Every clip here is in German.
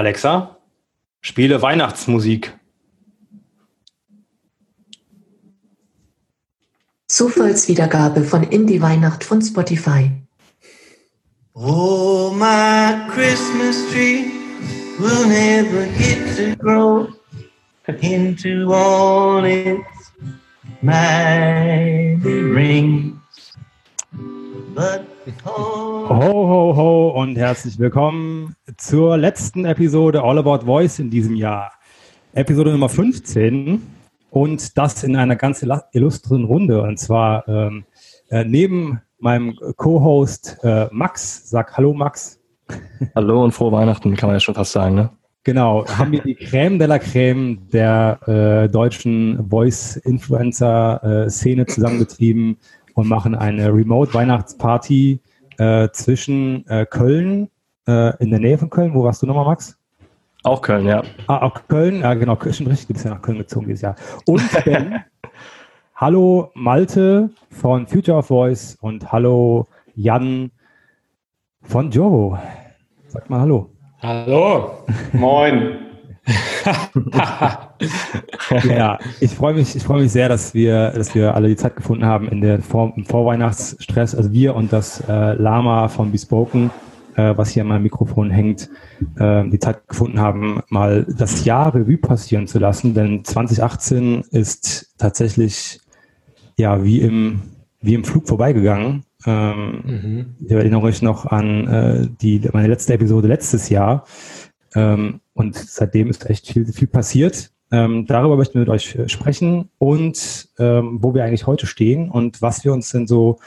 Alexa, spiele Weihnachtsmusik. Zufallswiedergabe von Indie Weihnacht von Spotify. Oh, my Christmas tree will never get to grow into all its mighty rings. But Ho, ho, ho und herzlich willkommen zur letzten Episode All About Voice in diesem Jahr. Episode Nummer 15 und das in einer ganz illustren Runde. Und zwar ähm, äh, neben meinem Co-Host äh, Max. Sag Hallo Max. Hallo und frohe Weihnachten, kann man ja schon fast sagen, ne? Genau, haben wir die Creme de la Creme der äh, deutschen Voice-Influencer-Szene zusammengetrieben und machen eine Remote-Weihnachtsparty äh, zwischen äh, Köln, äh, in der Nähe von Köln. Wo warst du nochmal, Max? Auch Köln, ja. Ah, auch Köln, ja genau, schon richtig, du bist ja nach Köln gezogen dieses Jahr. Und Berlin. hallo Malte von Future of Voice und hallo Jan von Jovo. Sag mal Hallo. Hallo. Moin. ja, ich freue mich, ich freue mich sehr, dass wir, dass wir alle die Zeit gefunden haben in der Vor im Vorweihnachtsstress, also wir und das äh, Lama von Bespoken, äh, was hier an meinem Mikrofon hängt, äh, die Zeit gefunden haben, mal das Jahr Revue passieren zu lassen, denn 2018 ist tatsächlich ja wie im wie im Flug vorbeigegangen. Ähm, mhm. Ich erinnere mich noch an äh, die meine letzte Episode letztes Jahr. Ähm, und seitdem ist echt viel, viel passiert. Ähm, darüber möchten wir mit euch sprechen und ähm, wo wir eigentlich heute stehen und was wir uns denn so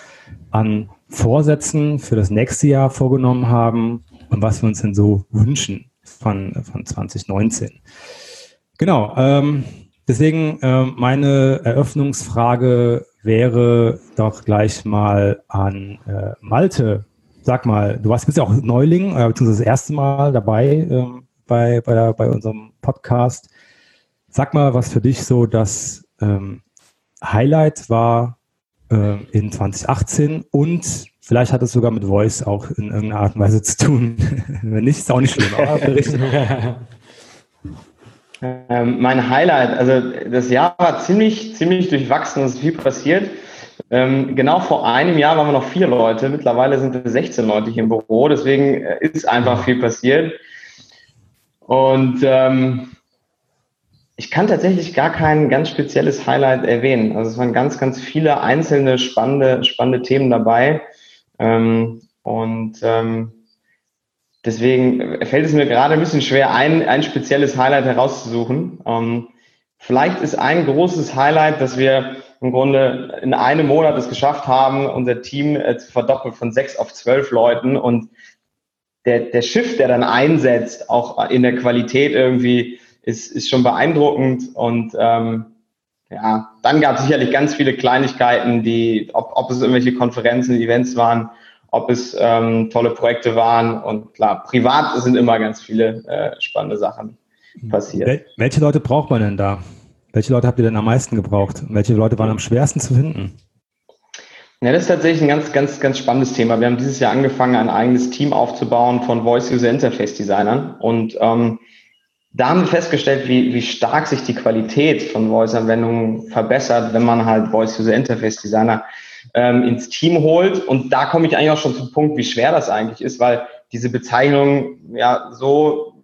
an Vorsätzen für das nächste Jahr vorgenommen haben und was wir uns denn so wünschen von, von 2019. Genau, ähm, deswegen äh, meine Eröffnungsfrage wäre doch gleich mal an äh, Malte. Sag mal, du warst bist ja auch Neuling, äh, beziehungsweise das erste Mal dabei ähm, bei, bei, der, bei unserem Podcast. Sag mal, was für dich so das ähm, Highlight war äh, in 2018 und vielleicht hat es sogar mit Voice auch in irgendeiner Art und Weise zu tun. Wenn nicht, ist auch nicht schlimm. Aber ähm, mein Highlight, also das Jahr war ziemlich, ziemlich durchwachsen, es ist viel passiert. Ähm, genau vor einem Jahr waren wir noch vier Leute, mittlerweile sind wir 16 Leute hier im Büro, deswegen äh, ist einfach viel passiert. Und ähm, ich kann tatsächlich gar kein ganz spezielles Highlight erwähnen. Also es waren ganz, ganz viele einzelne spannende, spannende Themen dabei. Ähm, und ähm, deswegen fällt es mir gerade ein bisschen schwer, ein, ein spezielles Highlight herauszusuchen. Ähm, vielleicht ist ein großes Highlight, dass wir im Grunde in einem Monat es geschafft haben, unser Team äh, zu verdoppeln von sechs auf zwölf Leuten und der, der Shift, der dann einsetzt, auch in der Qualität irgendwie, ist, ist schon beeindruckend. Und ähm, ja, dann gab es sicherlich ganz viele Kleinigkeiten, die, ob, ob es irgendwelche Konferenzen, Events waren, ob es ähm, tolle Projekte waren. Und klar, privat sind immer ganz viele äh, spannende Sachen passiert. Wel welche Leute braucht man denn da? Welche Leute habt ihr denn am meisten gebraucht? Welche Leute waren am schwersten zu finden? Ja, das ist tatsächlich ein ganz, ganz, ganz spannendes Thema. Wir haben dieses Jahr angefangen, ein eigenes Team aufzubauen von Voice User Interface Designern. Und ähm, da haben wir festgestellt, wie, wie stark sich die Qualität von Voice-Anwendungen verbessert, wenn man halt Voice User Interface Designer ähm, ins Team holt. Und da komme ich eigentlich auch schon zum Punkt, wie schwer das eigentlich ist, weil diese Bezeichnung ja so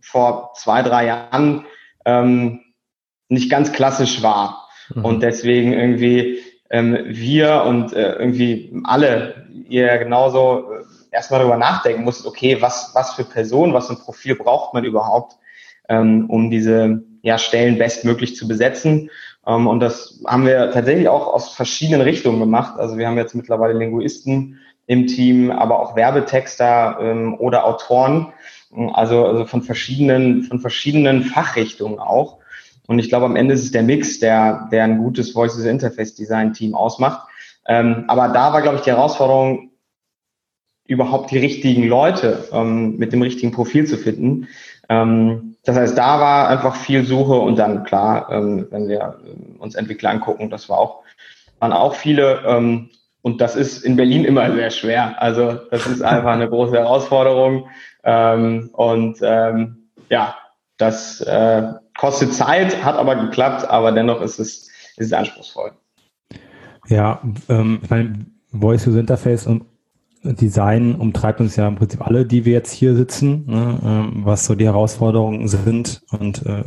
vor zwei, drei Jahren ähm, nicht ganz klassisch war. Mhm. Und deswegen irgendwie ähm, wir und äh, irgendwie alle ihr genauso äh, erstmal darüber nachdenken musstet, okay, was, was für Person, was für ein Profil braucht man überhaupt, ähm, um diese ja, Stellen bestmöglich zu besetzen. Ähm, und das haben wir tatsächlich auch aus verschiedenen Richtungen gemacht. Also wir haben jetzt mittlerweile Linguisten im Team, aber auch Werbetexter ähm, oder Autoren, also, also von verschiedenen, von verschiedenen Fachrichtungen auch. Und ich glaube, am Ende ist es der Mix, der, der ein gutes Voices Interface Design Team ausmacht. Ähm, aber da war, glaube ich, die Herausforderung, überhaupt die richtigen Leute ähm, mit dem richtigen Profil zu finden. Ähm, das heißt, da war einfach viel Suche und dann klar, ähm, wenn wir ähm, uns Entwickler angucken, das war auch, waren auch viele ähm, und das ist in Berlin immer sehr schwer. Also das ist einfach eine große Herausforderung. Ähm, und ja, das äh, kostet Zeit, hat aber geklappt, aber dennoch ist es, ist es anspruchsvoll. Ja, ähm, ich meine, Voice User Interface und Design umtreibt uns ja im Prinzip alle, die wir jetzt hier sitzen, ne, ähm, was so die Herausforderungen sind und äh,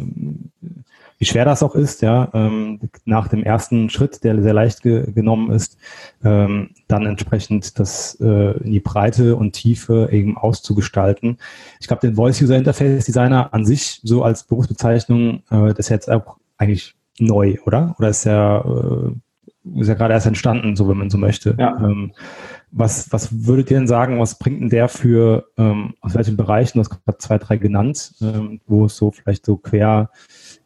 wie schwer das auch ist, ja, ähm, nach dem ersten Schritt, der sehr leicht ge genommen ist, ähm, dann entsprechend das äh, in die Breite und Tiefe eben auszugestalten. Ich glaube, den Voice User Interface Designer an sich so als Berufsbezeichnung, äh, das ist jetzt auch eigentlich neu, oder? Oder ist ja, äh, ist ja gerade erst entstanden, so wenn man so möchte. Ja. Ähm, was, was würdet ihr denn sagen, was bringt denn der für, ähm, aus welchen Bereichen, du hast gerade zwei, drei genannt, ähm, wo es so vielleicht so quer,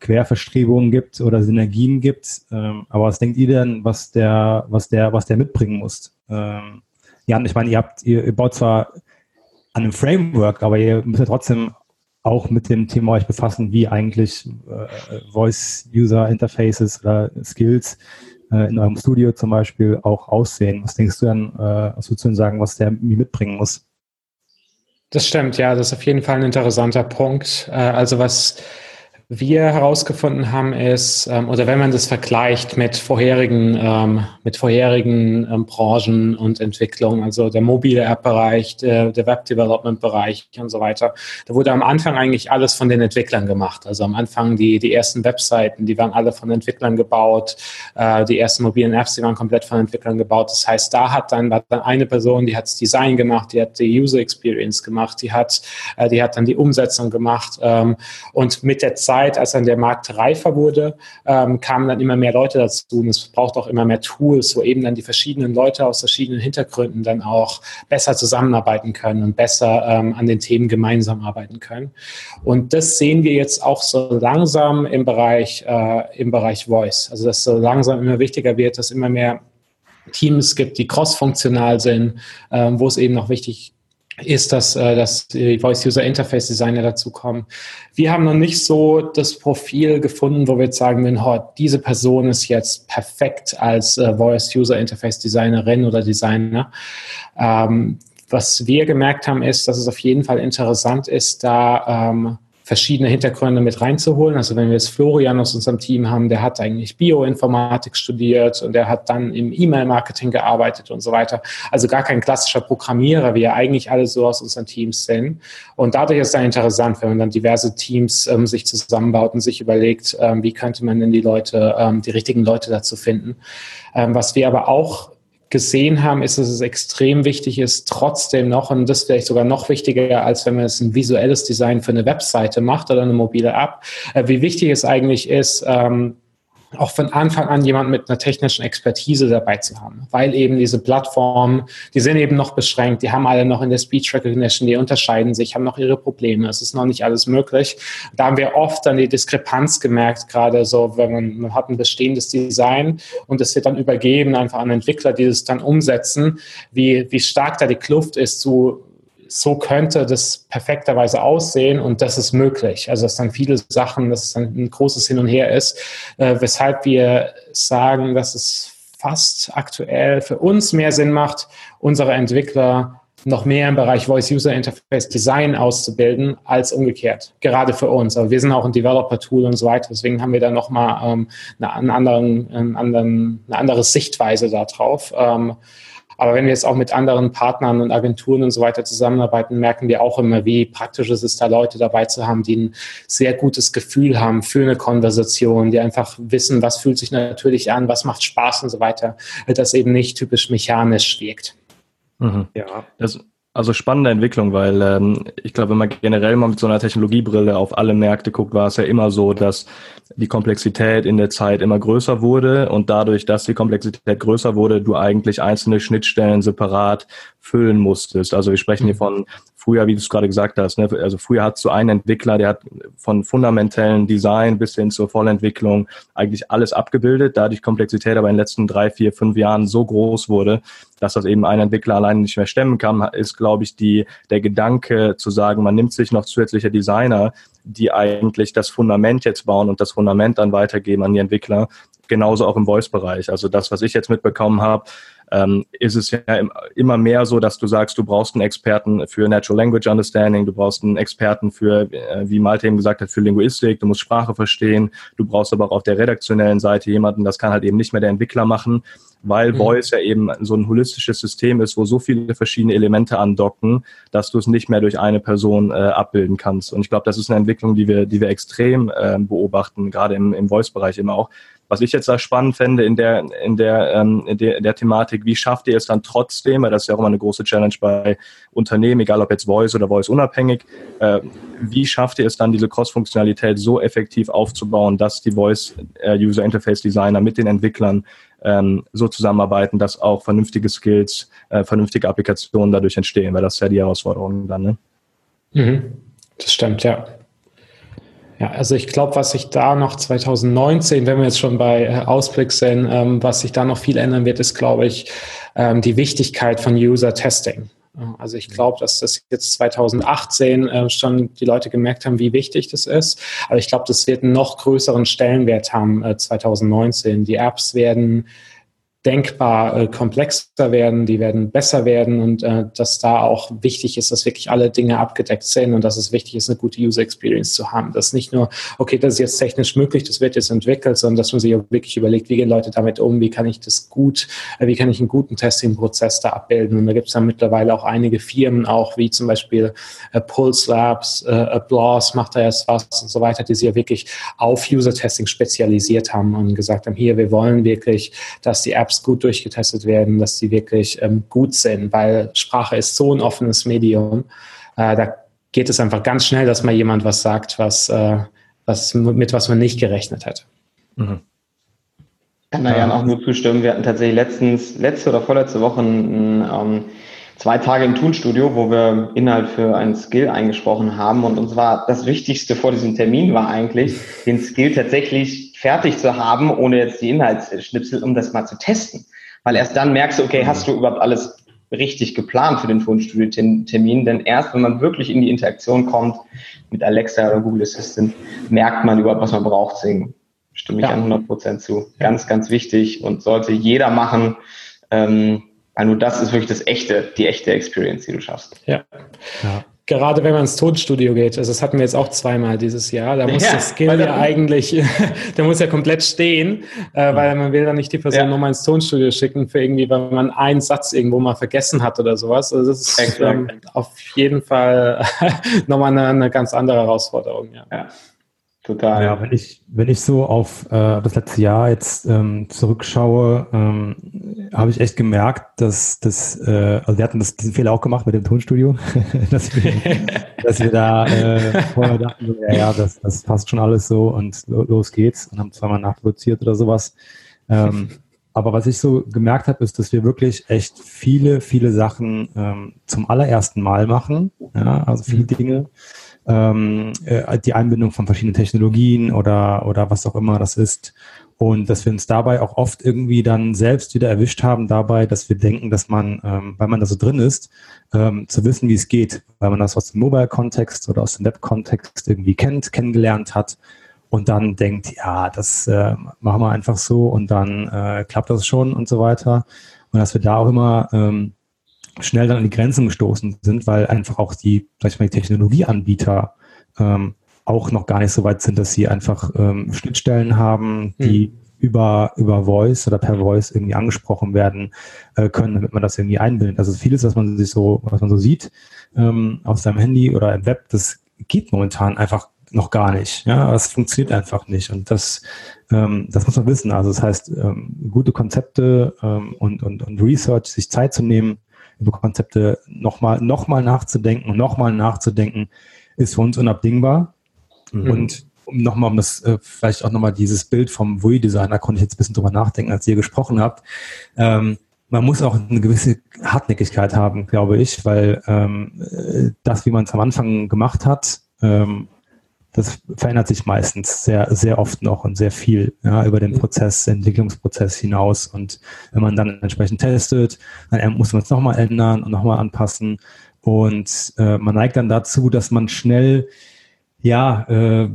Querverstrebungen gibt oder Synergien gibt. Ähm, aber was denkt ihr denn, was der, was der, was der mitbringen muss? Ähm, Jan, ich meine, ihr habt, ihr, ihr baut zwar an einem Framework, aber ihr müsst ja trotzdem auch mit dem Thema euch befassen, wie eigentlich äh, Voice-User-Interfaces oder Skills äh, in eurem Studio zum Beispiel auch aussehen. Was denkst du dann, äh, was würdest du denn sagen, was der mitbringen muss? Das stimmt, ja, das ist auf jeden Fall ein interessanter Punkt. Äh, also was wir herausgefunden haben, ist, ähm, oder wenn man das vergleicht mit vorherigen, ähm, mit vorherigen ähm, Branchen und Entwicklungen, also der mobile App-Bereich, der, der Web-Development-Bereich und so weiter, da wurde am Anfang eigentlich alles von den Entwicklern gemacht. Also am Anfang die, die ersten Webseiten, die waren alle von Entwicklern gebaut, äh, die ersten mobilen Apps, die waren komplett von Entwicklern gebaut. Das heißt, da hat dann, war dann eine Person, die hat das Design gemacht, die hat die User Experience gemacht, die hat, äh, die hat dann die Umsetzung gemacht ähm, und mit der Zeit Zeit, als dann der Markt reifer wurde, ähm, kamen dann immer mehr Leute dazu und es braucht auch immer mehr Tools, wo eben dann die verschiedenen Leute aus verschiedenen Hintergründen dann auch besser zusammenarbeiten können und besser ähm, an den Themen gemeinsam arbeiten können. Und das sehen wir jetzt auch so langsam im Bereich, äh, im Bereich Voice. Also dass so langsam immer wichtiger wird, dass immer mehr Teams gibt, die cross-funktional sind, ähm, wo es eben noch wichtig ist, dass, äh, dass die Voice User Interface Designer dazukommen. Wir haben noch nicht so das Profil gefunden, wo wir jetzt sagen würden, oh, diese Person ist jetzt perfekt als äh, Voice User Interface Designerin oder Designer. Ähm, was wir gemerkt haben, ist, dass es auf jeden Fall interessant ist, da ähm, verschiedene Hintergründe mit reinzuholen. Also wenn wir jetzt Florian aus unserem Team haben, der hat eigentlich Bioinformatik studiert und der hat dann im E-Mail-Marketing gearbeitet und so weiter. Also gar kein klassischer Programmierer, wie ja eigentlich alle so aus unseren Teams sind. Und dadurch ist es dann interessant, wenn man dann diverse Teams ähm, sich zusammenbaut und sich überlegt, ähm, wie könnte man denn die Leute, ähm, die richtigen Leute dazu finden. Ähm, was wir aber auch gesehen haben, ist, dass es extrem wichtig ist, trotzdem noch, und das vielleicht sogar noch wichtiger, als wenn man es ein visuelles Design für eine Webseite macht oder eine mobile App, äh, wie wichtig es eigentlich ist, ähm, auch von Anfang an jemand mit einer technischen Expertise dabei zu haben, weil eben diese Plattformen, die sind eben noch beschränkt, die haben alle noch in der Speech Recognition, die unterscheiden sich, haben noch ihre Probleme, es ist noch nicht alles möglich. Da haben wir oft dann die Diskrepanz gemerkt, gerade so, wenn man, man hat ein bestehendes Design und es wird dann übergeben einfach an Entwickler, die es dann umsetzen, wie, wie stark da die Kluft ist zu so könnte das perfekterweise aussehen und das ist möglich. Also dass dann viele Sachen, dass es dann ein großes Hin und Her ist, äh, weshalb wir sagen, dass es fast aktuell für uns mehr Sinn macht, unsere Entwickler noch mehr im Bereich Voice User Interface Design auszubilden als umgekehrt. Gerade für uns. Aber wir sind auch ein Developer-Tool und so weiter. Deswegen haben wir da nochmal ähm, eine, einen anderen, einen anderen, eine andere Sichtweise darauf. Ähm, aber wenn wir jetzt auch mit anderen Partnern und Agenturen und so weiter zusammenarbeiten, merken wir auch immer, wie praktisch es ist, da Leute dabei zu haben, die ein sehr gutes Gefühl haben für eine Konversation, die einfach wissen, was fühlt sich natürlich an, was macht Spaß und so weiter, das eben nicht typisch mechanisch wirkt. Mhm. Ja, das, also spannende Entwicklung, weil ähm, ich glaube, wenn man generell mal mit so einer Technologiebrille auf alle Märkte guckt, war es ja immer so, dass die Komplexität in der Zeit immer größer wurde und dadurch, dass die Komplexität größer wurde, du eigentlich einzelne Schnittstellen separat füllen musstest. Also wir sprechen hier mhm. von früher, wie du es gerade gesagt hast, ne? also früher hat so ein Entwickler, der hat von fundamentellen Design bis hin zur Vollentwicklung eigentlich alles abgebildet, da die Komplexität aber in den letzten drei, vier, fünf Jahren so groß wurde, dass das eben ein Entwickler alleine nicht mehr stemmen kann, ist, glaube ich, die, der Gedanke zu sagen, man nimmt sich noch zusätzliche Designer, die eigentlich das Fundament jetzt bauen und das Fundament dann weitergeben an die Entwickler. Genauso auch im Voice-Bereich. Also das, was ich jetzt mitbekommen habe, ähm, ist es ja immer mehr so, dass du sagst, du brauchst einen Experten für Natural Language Understanding, du brauchst einen Experten für, äh, wie Malte eben gesagt hat, für Linguistik, du musst Sprache verstehen, du brauchst aber auch auf der redaktionellen Seite jemanden, das kann halt eben nicht mehr der Entwickler machen, weil mhm. Voice ja eben so ein holistisches System ist, wo so viele verschiedene Elemente andocken, dass du es nicht mehr durch eine Person äh, abbilden kannst. Und ich glaube, das ist eine Entwicklung, die wir, die wir extrem äh, beobachten, gerade im, im Voice-Bereich immer auch. Was ich jetzt da spannend fände in der, in der, ähm, in der, in der Thematik, wie schafft ihr es dann trotzdem, weil das ist ja auch immer eine große Challenge bei Unternehmen, egal ob jetzt Voice oder Voice unabhängig, äh, wie schafft ihr es dann, diese Cross-Funktionalität so effektiv aufzubauen, dass die Voice äh, User Interface Designer mit den Entwicklern ähm, so zusammenarbeiten, dass auch vernünftige Skills, äh, vernünftige Applikationen dadurch entstehen, weil das ist ja die Herausforderung dann. Ne? Mhm. Das stimmt, ja. Ja, also ich glaube, was sich da noch 2019, wenn wir jetzt schon bei äh, Ausblick sind, ähm, was sich da noch viel ändern wird, ist, glaube ich, ähm, die Wichtigkeit von User-Testing. Also ich glaube, dass das jetzt 2018 äh, schon die Leute gemerkt haben, wie wichtig das ist. Aber ich glaube, das wird einen noch größeren Stellenwert haben äh, 2019. Die Apps werden denkbar äh, komplexer werden, die werden besser werden und äh, dass da auch wichtig ist, dass wirklich alle Dinge abgedeckt sind und dass es wichtig ist, eine gute User Experience zu haben. Dass nicht nur, okay, das ist jetzt technisch möglich, das wird jetzt entwickelt, sondern dass man sich auch wirklich überlegt, wie gehen Leute damit um, wie kann ich das gut, äh, wie kann ich einen guten Testing-Prozess da abbilden. Und da gibt es dann mittlerweile auch einige Firmen, auch wie zum Beispiel äh, Pulse Labs, äh, Applause macht da erst was und so weiter, die sich ja wirklich auf User-Testing spezialisiert haben und gesagt haben, hier, wir wollen wirklich, dass die Apps Apps gut durchgetestet werden, dass sie wirklich ähm, gut sind, weil Sprache ist so ein offenes Medium. Äh, da geht es einfach ganz schnell, dass mal jemand was sagt, was, äh, was mit was man nicht gerechnet hat. Mhm. Kann da ja auch nur zustimmen. Wir hatten tatsächlich letztens, letzte oder vorletzte Woche ein, ähm, zwei Tage im Toolstudio, wo wir Inhalt für ein Skill eingesprochen haben. Und uns war das Wichtigste vor diesem Termin war eigentlich, den Skill tatsächlich fertig zu haben, ohne jetzt die Inhaltsschnipsel, um das mal zu testen. Weil erst dann merkst du, okay, hast du überhaupt alles richtig geplant für den Tonstudio-Termin? Denn erst wenn man wirklich in die Interaktion kommt mit Alexa oder Google Assistant, merkt man überhaupt, was man braucht. Deswegen stimme ich ja. an 100 Prozent zu. Ganz, ganz wichtig und sollte jeder machen. Ähm, weil nur das ist wirklich das echte, die echte Experience, die du schaffst. Ja. ja gerade wenn man ins Tonstudio geht, also das hatten wir jetzt auch zweimal dieses Jahr, da muss ja, das Skill ja eigentlich, der muss ja komplett stehen, äh, weil man will dann nicht die Person ja. nochmal ins Tonstudio schicken für irgendwie, weil man einen Satz irgendwo mal vergessen hat oder sowas. Also das ist ähm, auf jeden Fall nochmal eine, eine ganz andere Herausforderung. Ja. Total. Ja, wenn ich, wenn ich so auf äh, das letzte Jahr jetzt ähm, zurückschaue, ähm, habe ich echt gemerkt, dass das, äh, also wir hatten das, diesen Fehler auch gemacht mit dem Tonstudio, dass, wir, dass wir da äh, vorher dachten, ja, ja, das, das passt schon alles so und los geht's und haben zweimal nachproduziert oder sowas. Ähm, aber was ich so gemerkt habe, ist, dass wir wirklich echt viele, viele Sachen ähm, zum allerersten Mal machen. Ja, also viele mhm. Dinge ähm, äh, die Einbindung von verschiedenen Technologien oder, oder was auch immer das ist. Und dass wir uns dabei auch oft irgendwie dann selbst wieder erwischt haben dabei, dass wir denken, dass man, ähm, weil man da so drin ist, ähm, zu wissen, wie es geht, weil man das aus dem Mobile-Kontext oder aus dem Web-Kontext irgendwie kennt, kennengelernt hat und dann denkt, ja, das äh, machen wir einfach so und dann äh, klappt das schon und so weiter. Und dass wir da auch immer ähm, schnell dann an die Grenzen gestoßen sind, weil einfach auch die, sag ich mal, die Technologieanbieter ähm, auch noch gar nicht so weit sind, dass sie einfach ähm, Schnittstellen haben, die hm. über, über Voice oder per Voice irgendwie angesprochen werden äh, können, damit man das irgendwie einbindet. Also vieles, was man sich so, was man so sieht ähm, auf seinem Handy oder im Web, das geht momentan einfach noch gar nicht. Ja, es funktioniert einfach nicht. Und das, ähm, das muss man wissen. Also das heißt, ähm, gute Konzepte ähm, und, und, und Research, sich Zeit zu nehmen, über Konzepte nochmal noch mal nachzudenken und nochmal nachzudenken, ist für uns unabdingbar. Mhm. Und um nochmal, um das, äh, vielleicht auch nochmal dieses Bild vom Wui-Designer, konnte ich jetzt ein bisschen drüber nachdenken, als ihr gesprochen habt. Ähm, man muss auch eine gewisse Hartnäckigkeit haben, glaube ich, weil ähm, äh, das, wie man es am Anfang gemacht hat, ähm, das verändert sich meistens sehr, sehr oft noch und sehr viel ja, über den. Prozess, Entwicklungsprozess hinaus. Und wenn man dann entsprechend testet, dann muss man es nochmal ändern und nochmal anpassen. Und äh, man neigt dann dazu, dass man schnell ja, äh,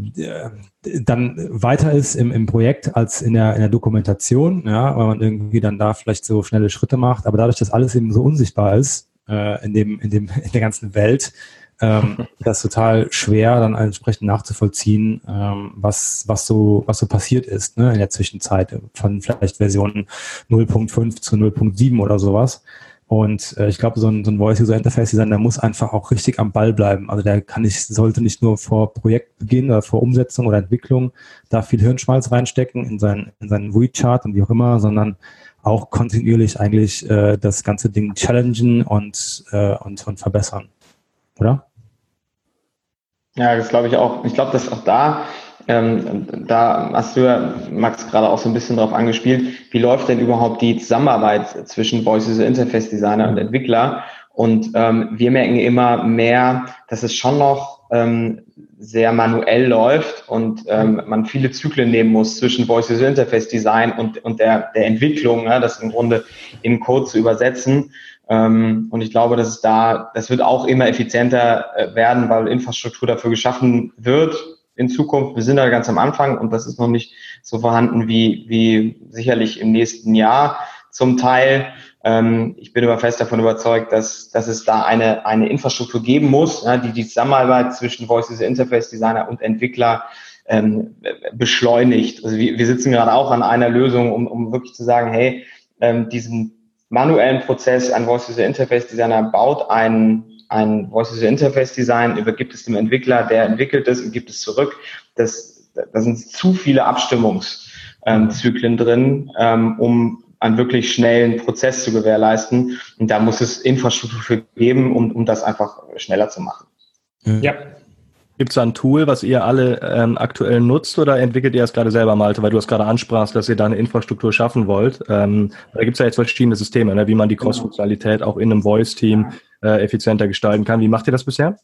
dann weiter ist im, im Projekt als in der, in der Dokumentation, ja, weil man irgendwie dann da vielleicht so schnelle Schritte macht. Aber dadurch, dass alles eben so unsichtbar ist äh, in, dem, in, dem, in der ganzen Welt, ähm, das ist total schwer, dann entsprechend nachzuvollziehen, ähm, was, was, so, was so passiert ist ne, in der Zwischenzeit von vielleicht Version 0.5 zu 0.7 oder sowas. Und äh, ich glaube, so ein, so ein Voice-User-Interface-Designer muss einfach auch richtig am Ball bleiben. Also der kann nicht, sollte nicht nur vor Projektbeginn oder vor Umsetzung oder Entwicklung da viel Hirnschmalz reinstecken in seinen, in seinen WeChart und wie auch immer, sondern auch kontinuierlich eigentlich äh, das ganze Ding challengen und, äh, und, und verbessern. Oder? Ja, das glaube ich auch. Ich glaube, dass auch da ähm, da hast du ja, Max, gerade auch so ein bisschen drauf angespielt. Wie läuft denn überhaupt die Zusammenarbeit zwischen Voice User Interface Designer und Entwickler? Und ähm, wir merken immer mehr, dass es schon noch ähm, sehr manuell läuft und ähm, man viele Zyklen nehmen muss zwischen Voice User Interface Design und, und der, der Entwicklung, ja, das im Grunde in Code zu übersetzen. Ähm, und ich glaube, dass es da, das wird auch immer effizienter äh, werden, weil Infrastruktur dafür geschaffen wird, in Zukunft. Wir sind da ganz am Anfang und das ist noch nicht so vorhanden wie, wie sicherlich im nächsten Jahr zum Teil. Ähm, ich bin aber fest davon überzeugt, dass, dass es da eine, eine Infrastruktur geben muss, die die Zusammenarbeit zwischen Voices Interface Designer und Entwickler ähm, beschleunigt. Also wir, wir sitzen gerade auch an einer Lösung, um, um wirklich zu sagen, hey, ähm, diesen manuellen Prozess, ein Voices Interface Designer baut einen ein Voice Interface Design, übergibt es dem Entwickler, der entwickelt es und gibt es zurück. Das, da sind zu viele Abstimmungszyklen drin, ähm, um einen wirklich schnellen Prozess zu gewährleisten. Und da muss es Infrastruktur für geben, um, um das einfach schneller zu machen. Ja. Gibt es da ein Tool, was ihr alle ähm, aktuell nutzt oder entwickelt ihr es gerade selber, Malte? Weil du es gerade ansprachst, dass ihr da eine Infrastruktur schaffen wollt. Ähm, da gibt es ja jetzt verschiedene Systeme, ne, wie man die Cross-Funktionalität auch in einem Voice-Team äh, effizienter gestalten kann. Wie macht ihr das bisher?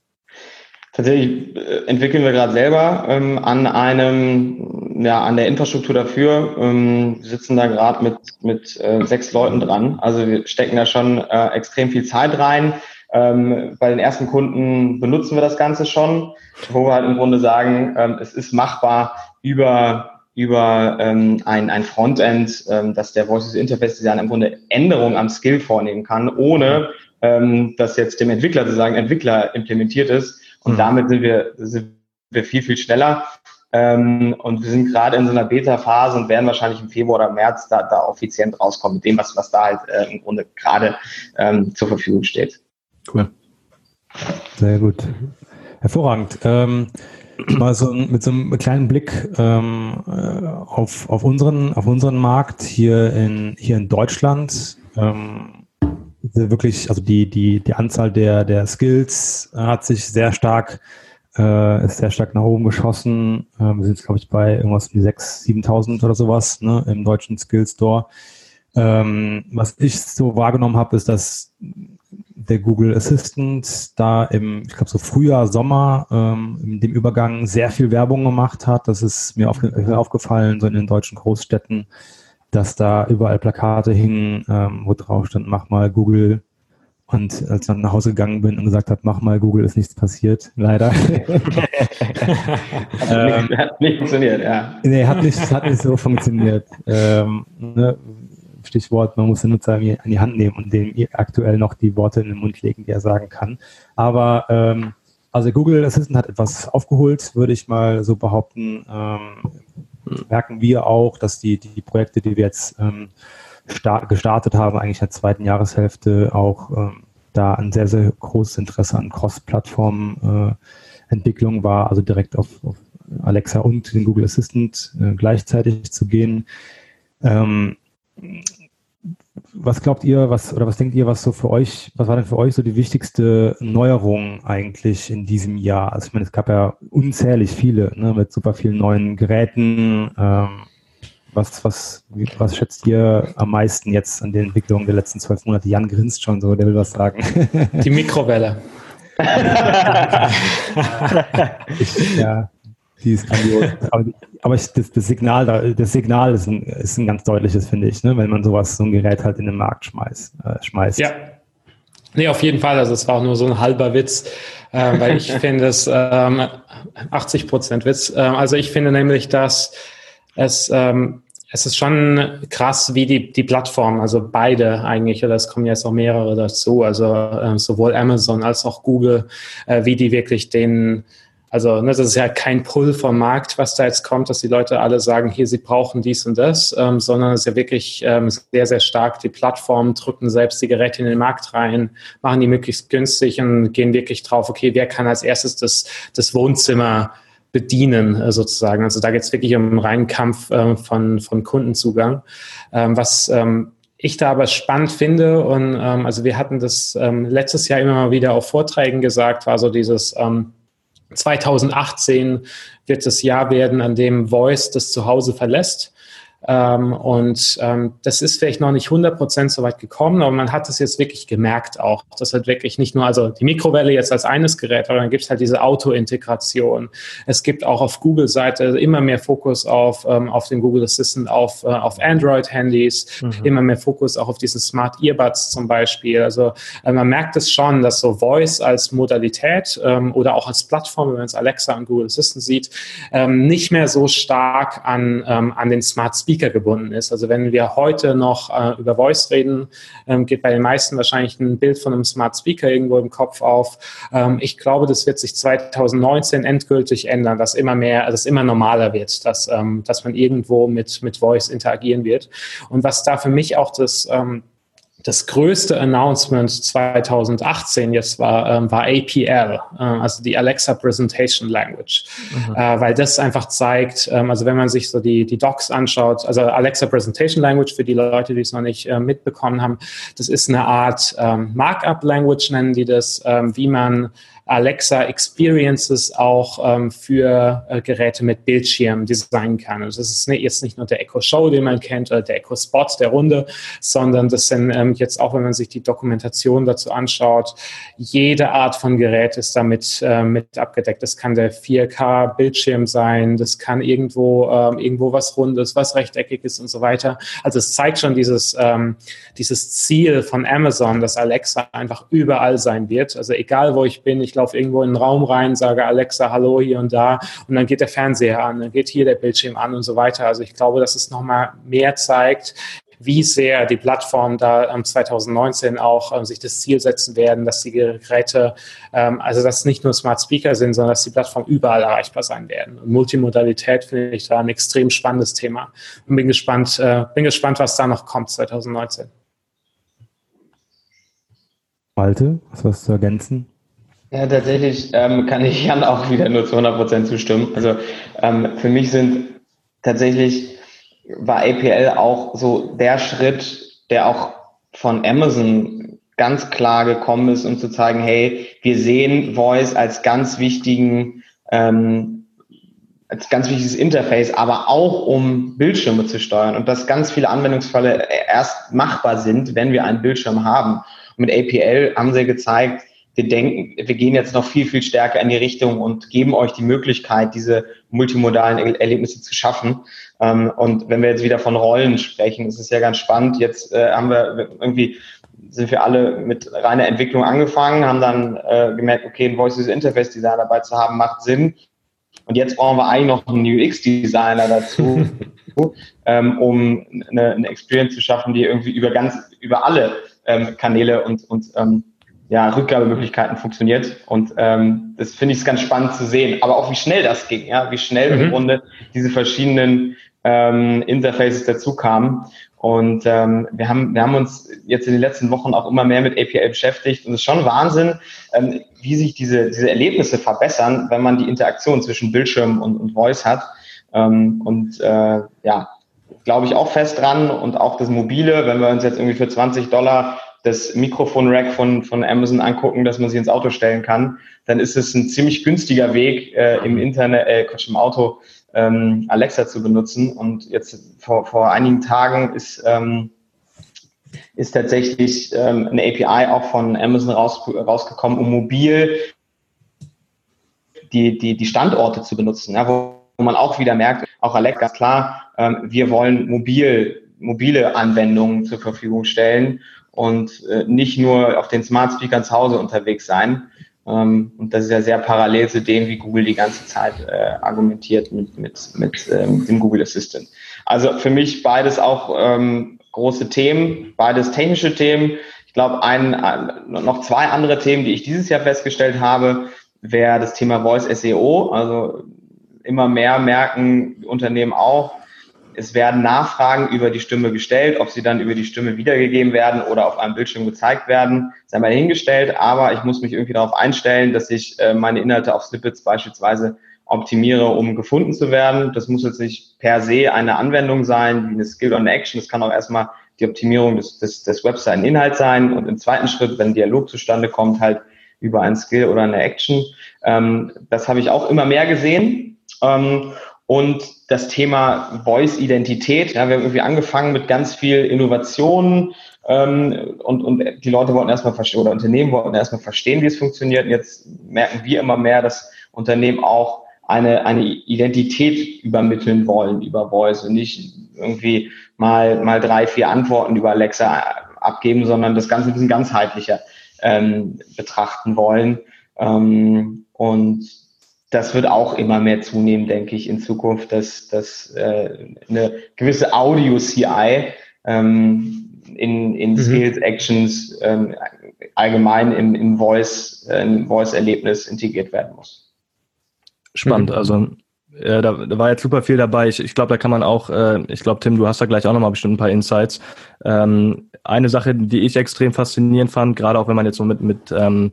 Tatsächlich äh, entwickeln wir gerade selber ähm, an einem, ja, an der Infrastruktur dafür. Ähm, wir sitzen da gerade mit mit äh, sechs Leuten dran. Also wir stecken da schon äh, extrem viel Zeit rein. Ähm, bei den ersten Kunden benutzen wir das Ganze schon, wo wir halt im Grunde sagen, ähm, es ist machbar über über ähm, ein, ein Frontend, ähm, dass der Voices Interface Design im Grunde Änderungen am Skill vornehmen kann, ohne ähm, dass jetzt dem Entwickler sozusagen Entwickler implementiert ist. Und mhm. damit sind wir, sind wir viel, viel schneller. Ähm, und wir sind gerade in so einer Beta-Phase und werden wahrscheinlich im Februar oder März da, da effizient rauskommen mit dem, was, was da halt äh, im Grunde gerade ähm, zur Verfügung steht. Cool. Sehr gut. Hervorragend. Ähm, mal so mit so einem kleinen Blick ähm, äh, auf, auf, unseren, auf unseren Markt hier in, hier in Deutschland. Ähm, wirklich, also die, die, die Anzahl der, der Skills hat sich sehr stark, äh, ist sehr stark nach oben geschossen. Äh, wir sind jetzt, glaube ich, bei irgendwas wie 6.000, 7.000 oder sowas ne, im deutschen Skill Store. Ähm, was ich so wahrgenommen habe, ist, dass der Google Assistant da im, ich glaube so Frühjahr, Sommer, ähm, in dem Übergang sehr viel Werbung gemacht hat. Das ist mir auf, aufgefallen, so in den deutschen Großstädten dass da überall Plakate hingen, ähm, wo drauf stand, mach mal Google. Und als ich dann nach Hause gegangen bin und gesagt habe, mach mal Google, ist nichts passiert, leider. ähm, hat nicht funktioniert, ja. Nee, hat nicht, hat nicht so funktioniert. Ähm, ne? Stichwort, man muss den Nutzer an die Hand nehmen und dem aktuell noch die Worte in den Mund legen, die er sagen kann. Aber ähm, also Google Assistant hat etwas aufgeholt, würde ich mal so behaupten. Ähm, merken wir auch, dass die, die Projekte, die wir jetzt ähm, gestartet haben, eigentlich in der zweiten Jahreshälfte auch ähm, da ein sehr, sehr großes Interesse an Cross-Plattform-Entwicklung äh, war, also direkt auf, auf, Alexa und den Google Assistant äh, gleichzeitig zu gehen. Ähm, was glaubt ihr, was oder was denkt ihr, was so für euch, was war denn für euch so die wichtigste Neuerung eigentlich in diesem Jahr? Also ich meine, es gab ja unzählig viele, ne, mit super vielen neuen Geräten. Ähm, was, was, was schätzt ihr am meisten jetzt an den Entwicklungen der letzten zwölf Monate? Jan grinst schon so, der will was sagen. Die Mikrowelle. ich, ja, die ist grandios. aber, aber ich, das, das, Signal, das Signal ist ein, ist ein ganz deutliches, finde ich, ne? wenn man sowas, so ein Gerät halt in den Markt schmeißt. Äh, schmeißt. Ja. Nee, auf jeden Fall. Also es war auch nur so ein halber Witz, äh, weil ich finde es ähm, 80 Prozent Witz. Äh, also ich finde nämlich, dass es ähm, es ist schon krass, wie die, die Plattform, also beide eigentlich, oder es kommen jetzt auch mehrere dazu, also äh, sowohl Amazon als auch Google, äh, wie die wirklich den also ne, das ist ja kein Pull vom Markt, was da jetzt kommt, dass die Leute alle sagen, hier, sie brauchen dies und das, ähm, sondern es ist ja wirklich ähm, sehr, sehr stark. Die Plattformen drücken selbst die Geräte in den Markt rein, machen die möglichst günstig und gehen wirklich drauf, okay, wer kann als erstes das, das Wohnzimmer bedienen, äh, sozusagen. Also da geht es wirklich um einen reinen Kampf äh, von, von Kundenzugang. Ähm, was ähm, ich da aber spannend finde und ähm, also wir hatten das ähm, letztes Jahr immer mal wieder auf Vorträgen gesagt, war so dieses ähm, 2018 wird das Jahr werden, an dem Voice das Zuhause verlässt. Ähm, und ähm, das ist vielleicht noch nicht 100 Prozent so weit gekommen, aber man hat es jetzt wirklich gemerkt auch. Das hat wirklich nicht nur, also die Mikrowelle jetzt als eines Gerät, aber dann gibt es halt diese Auto-Integration. Es gibt auch auf Google-Seite immer mehr Fokus auf, ähm, auf den Google Assistant, auf, äh, auf Android-Handys, mhm. immer mehr Fokus auch auf diesen Smart Earbuds zum Beispiel. Also äh, man merkt es schon, dass so Voice als Modalität ähm, oder auch als Plattform, wenn man es Alexa und Google Assistant sieht, ähm, nicht mehr so stark an, ähm, an den Smart Speakers Speaker gebunden ist. Also wenn wir heute noch äh, über Voice reden, ähm, geht bei den meisten wahrscheinlich ein Bild von einem Smart Speaker irgendwo im Kopf auf. Ähm, ich glaube, das wird sich 2019 endgültig ändern, dass immer mehr, dass immer normaler wird, dass, ähm, dass man irgendwo mit, mit Voice interagieren wird. Und was da für mich auch das ähm, das größte Announcement 2018 jetzt war, ähm, war APL, äh, also die Alexa Presentation Language, mhm. äh, weil das einfach zeigt, ähm, also wenn man sich so die, die Docs anschaut, also Alexa Presentation Language für die Leute, die es noch nicht äh, mitbekommen haben, das ist eine Art ähm, Markup Language, nennen die das, ähm, wie man Alexa Experiences auch ähm, für äh, Geräte mit Bildschirm designen kann. Also das ist nicht, jetzt nicht nur der Echo Show, den man kennt, oder der Echo Spot der Runde, sondern das sind ähm, jetzt auch, wenn man sich die Dokumentation dazu anschaut, jede Art von Gerät ist damit äh, mit abgedeckt. Das kann der 4K Bildschirm sein, das kann irgendwo ähm, irgendwo was Rundes, was rechteckig ist und so weiter. Also es zeigt schon dieses ähm, dieses Ziel von Amazon, dass Alexa einfach überall sein wird. Also egal wo ich bin, ich laufe irgendwo in den Raum rein, sage Alexa, hallo hier und da und dann geht der Fernseher an, dann geht hier der Bildschirm an und so weiter. Also ich glaube, dass es nochmal mehr zeigt, wie sehr die Plattformen da ähm, 2019 auch ähm, sich das Ziel setzen werden, dass die Geräte, ähm, also dass nicht nur Smart Speaker sind, sondern dass die Plattformen überall erreichbar sein werden. Und Multimodalität finde ich da ein extrem spannendes Thema und bin gespannt, äh, bin gespannt, was da noch kommt 2019. Malte, was hast du zu ergänzen? Ja, tatsächlich ähm, kann ich Jan auch wieder nur zu 100 Prozent zustimmen. Also ähm, für mich sind tatsächlich war APL auch so der Schritt, der auch von Amazon ganz klar gekommen ist, um zu zeigen, hey, wir sehen Voice als ganz wichtigen, ähm, als ganz wichtiges Interface, aber auch um Bildschirme zu steuern und dass ganz viele Anwendungsfälle erst machbar sind, wenn wir einen Bildschirm haben. Und mit APL haben sie gezeigt, wir denken, wir gehen jetzt noch viel, viel stärker in die Richtung und geben euch die Möglichkeit, diese multimodalen Erlebnisse zu schaffen. Ähm, und wenn wir jetzt wieder von Rollen sprechen, ist es ja ganz spannend. Jetzt äh, haben wir irgendwie sind wir alle mit reiner Entwicklung angefangen, haben dann äh, gemerkt, okay, ein Voice Interface Design dabei zu haben, macht Sinn. Und jetzt brauchen wir eigentlich noch einen UX-Designer dazu, ähm, um eine, eine, Experience zu schaffen, die irgendwie über ganz, über alle ähm, Kanäle und, und ähm, ja, Rückgabemöglichkeiten funktioniert. Und ähm, das finde ich ganz spannend zu sehen. Aber auch wie schnell das ging, ja, wie schnell mhm. im Grunde diese verschiedenen ähm, Interfaces dazu kamen. Und ähm, wir, haben, wir haben uns jetzt in den letzten Wochen auch immer mehr mit API beschäftigt. Und es ist schon Wahnsinn, ähm, wie sich diese, diese Erlebnisse verbessern, wenn man die Interaktion zwischen Bildschirm und, und Voice hat. Ähm, und äh, ja, glaube ich auch fest dran. Und auch das Mobile, wenn wir uns jetzt irgendwie für 20 Dollar das Mikrofon-Rack von, von Amazon angucken, dass man sich ins Auto stellen kann, dann ist es ein ziemlich günstiger Weg, äh, im Internet, äh, Quatsch, im Auto ähm, Alexa zu benutzen. Und jetzt vor, vor einigen Tagen ist, ähm, ist tatsächlich ähm, eine API auch von Amazon raus, rausgekommen, um mobil die, die, die Standorte zu benutzen, ja, wo, wo man auch wieder merkt, auch Alexa, klar, ähm, wir wollen mobil, mobile Anwendungen zur Verfügung stellen und äh, nicht nur auf den Smart Speakern zu Hause unterwegs sein. Ähm, und das ist ja sehr parallel zu dem, wie Google die ganze Zeit äh, argumentiert mit, mit, mit ähm, dem Google Assistant. Also für mich beides auch ähm, große Themen, beides technische Themen. Ich glaube, ein, ein, noch zwei andere Themen, die ich dieses Jahr festgestellt habe, wäre das Thema Voice SEO. Also immer mehr merken Unternehmen auch, es werden Nachfragen über die Stimme gestellt, ob sie dann über die Stimme wiedergegeben werden oder auf einem Bildschirm gezeigt werden, sei mal hingestellt. Aber ich muss mich irgendwie darauf einstellen, dass ich äh, meine Inhalte auf Snippets beispielsweise optimiere, um gefunden zu werden. Das muss jetzt nicht per se eine Anwendung sein, wie eine Skill eine Action. Das kann auch erstmal die Optimierung des, des, des Webseiten-Inhalts sein und im zweiten Schritt, wenn Dialog zustande kommt, halt über ein Skill oder eine Action. Ähm, das habe ich auch immer mehr gesehen. Ähm, und das Thema Voice-Identität, ja, wir haben irgendwie angefangen mit ganz viel Innovationen ähm, und, und die Leute wollten erstmal verstehen, oder Unternehmen wollten erstmal verstehen, wie es funktioniert. Und jetzt merken wir immer mehr, dass Unternehmen auch eine, eine Identität übermitteln wollen über Voice und nicht irgendwie mal, mal drei, vier Antworten über Alexa abgeben, sondern das Ganze ein bisschen ganzheitlicher ähm, betrachten wollen. Ähm, und das wird auch immer mehr zunehmen, denke ich, in Zukunft, dass, dass äh, eine gewisse Audio-CI ähm, in, in mhm. Skills, Actions, ähm, allgemein im, im Voice, äh, im Voice-Erlebnis integriert werden muss. Spannend, mhm. also äh, da, da war jetzt super viel dabei. Ich, ich glaube, da kann man auch, äh, ich glaube, Tim, du hast da gleich auch nochmal bestimmt ein paar Insights. Ähm, eine Sache, die ich extrem faszinierend fand, gerade auch wenn man jetzt so mit, mit ähm,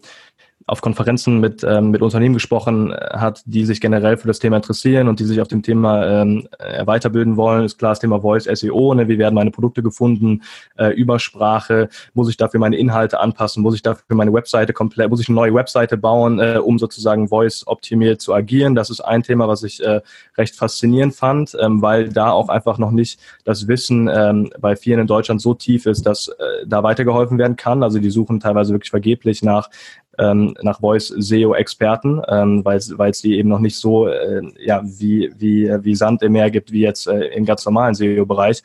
auf Konferenzen mit, ähm, mit Unternehmen gesprochen äh, hat, die sich generell für das Thema interessieren und die sich auf dem Thema ähm, äh, weiterbilden wollen, ist klar das Thema Voice SEO, ne? wie werden meine Produkte gefunden, äh, Übersprache, muss ich dafür meine Inhalte anpassen, muss ich dafür meine Webseite komplett, muss ich eine neue Webseite bauen, äh, um sozusagen Voice optimiert zu agieren. Das ist ein Thema, was ich äh, recht faszinierend fand, ähm, weil da auch einfach noch nicht das Wissen ähm, bei vielen in Deutschland so tief ist, dass äh, da weitergeholfen werden kann. Also die suchen teilweise wirklich vergeblich nach ähm, nach Voice SEO-Experten, ähm, weil es die eben noch nicht so äh, ja, wie, wie, wie Sand im Meer gibt, wie jetzt äh, im ganz normalen SEO-Bereich.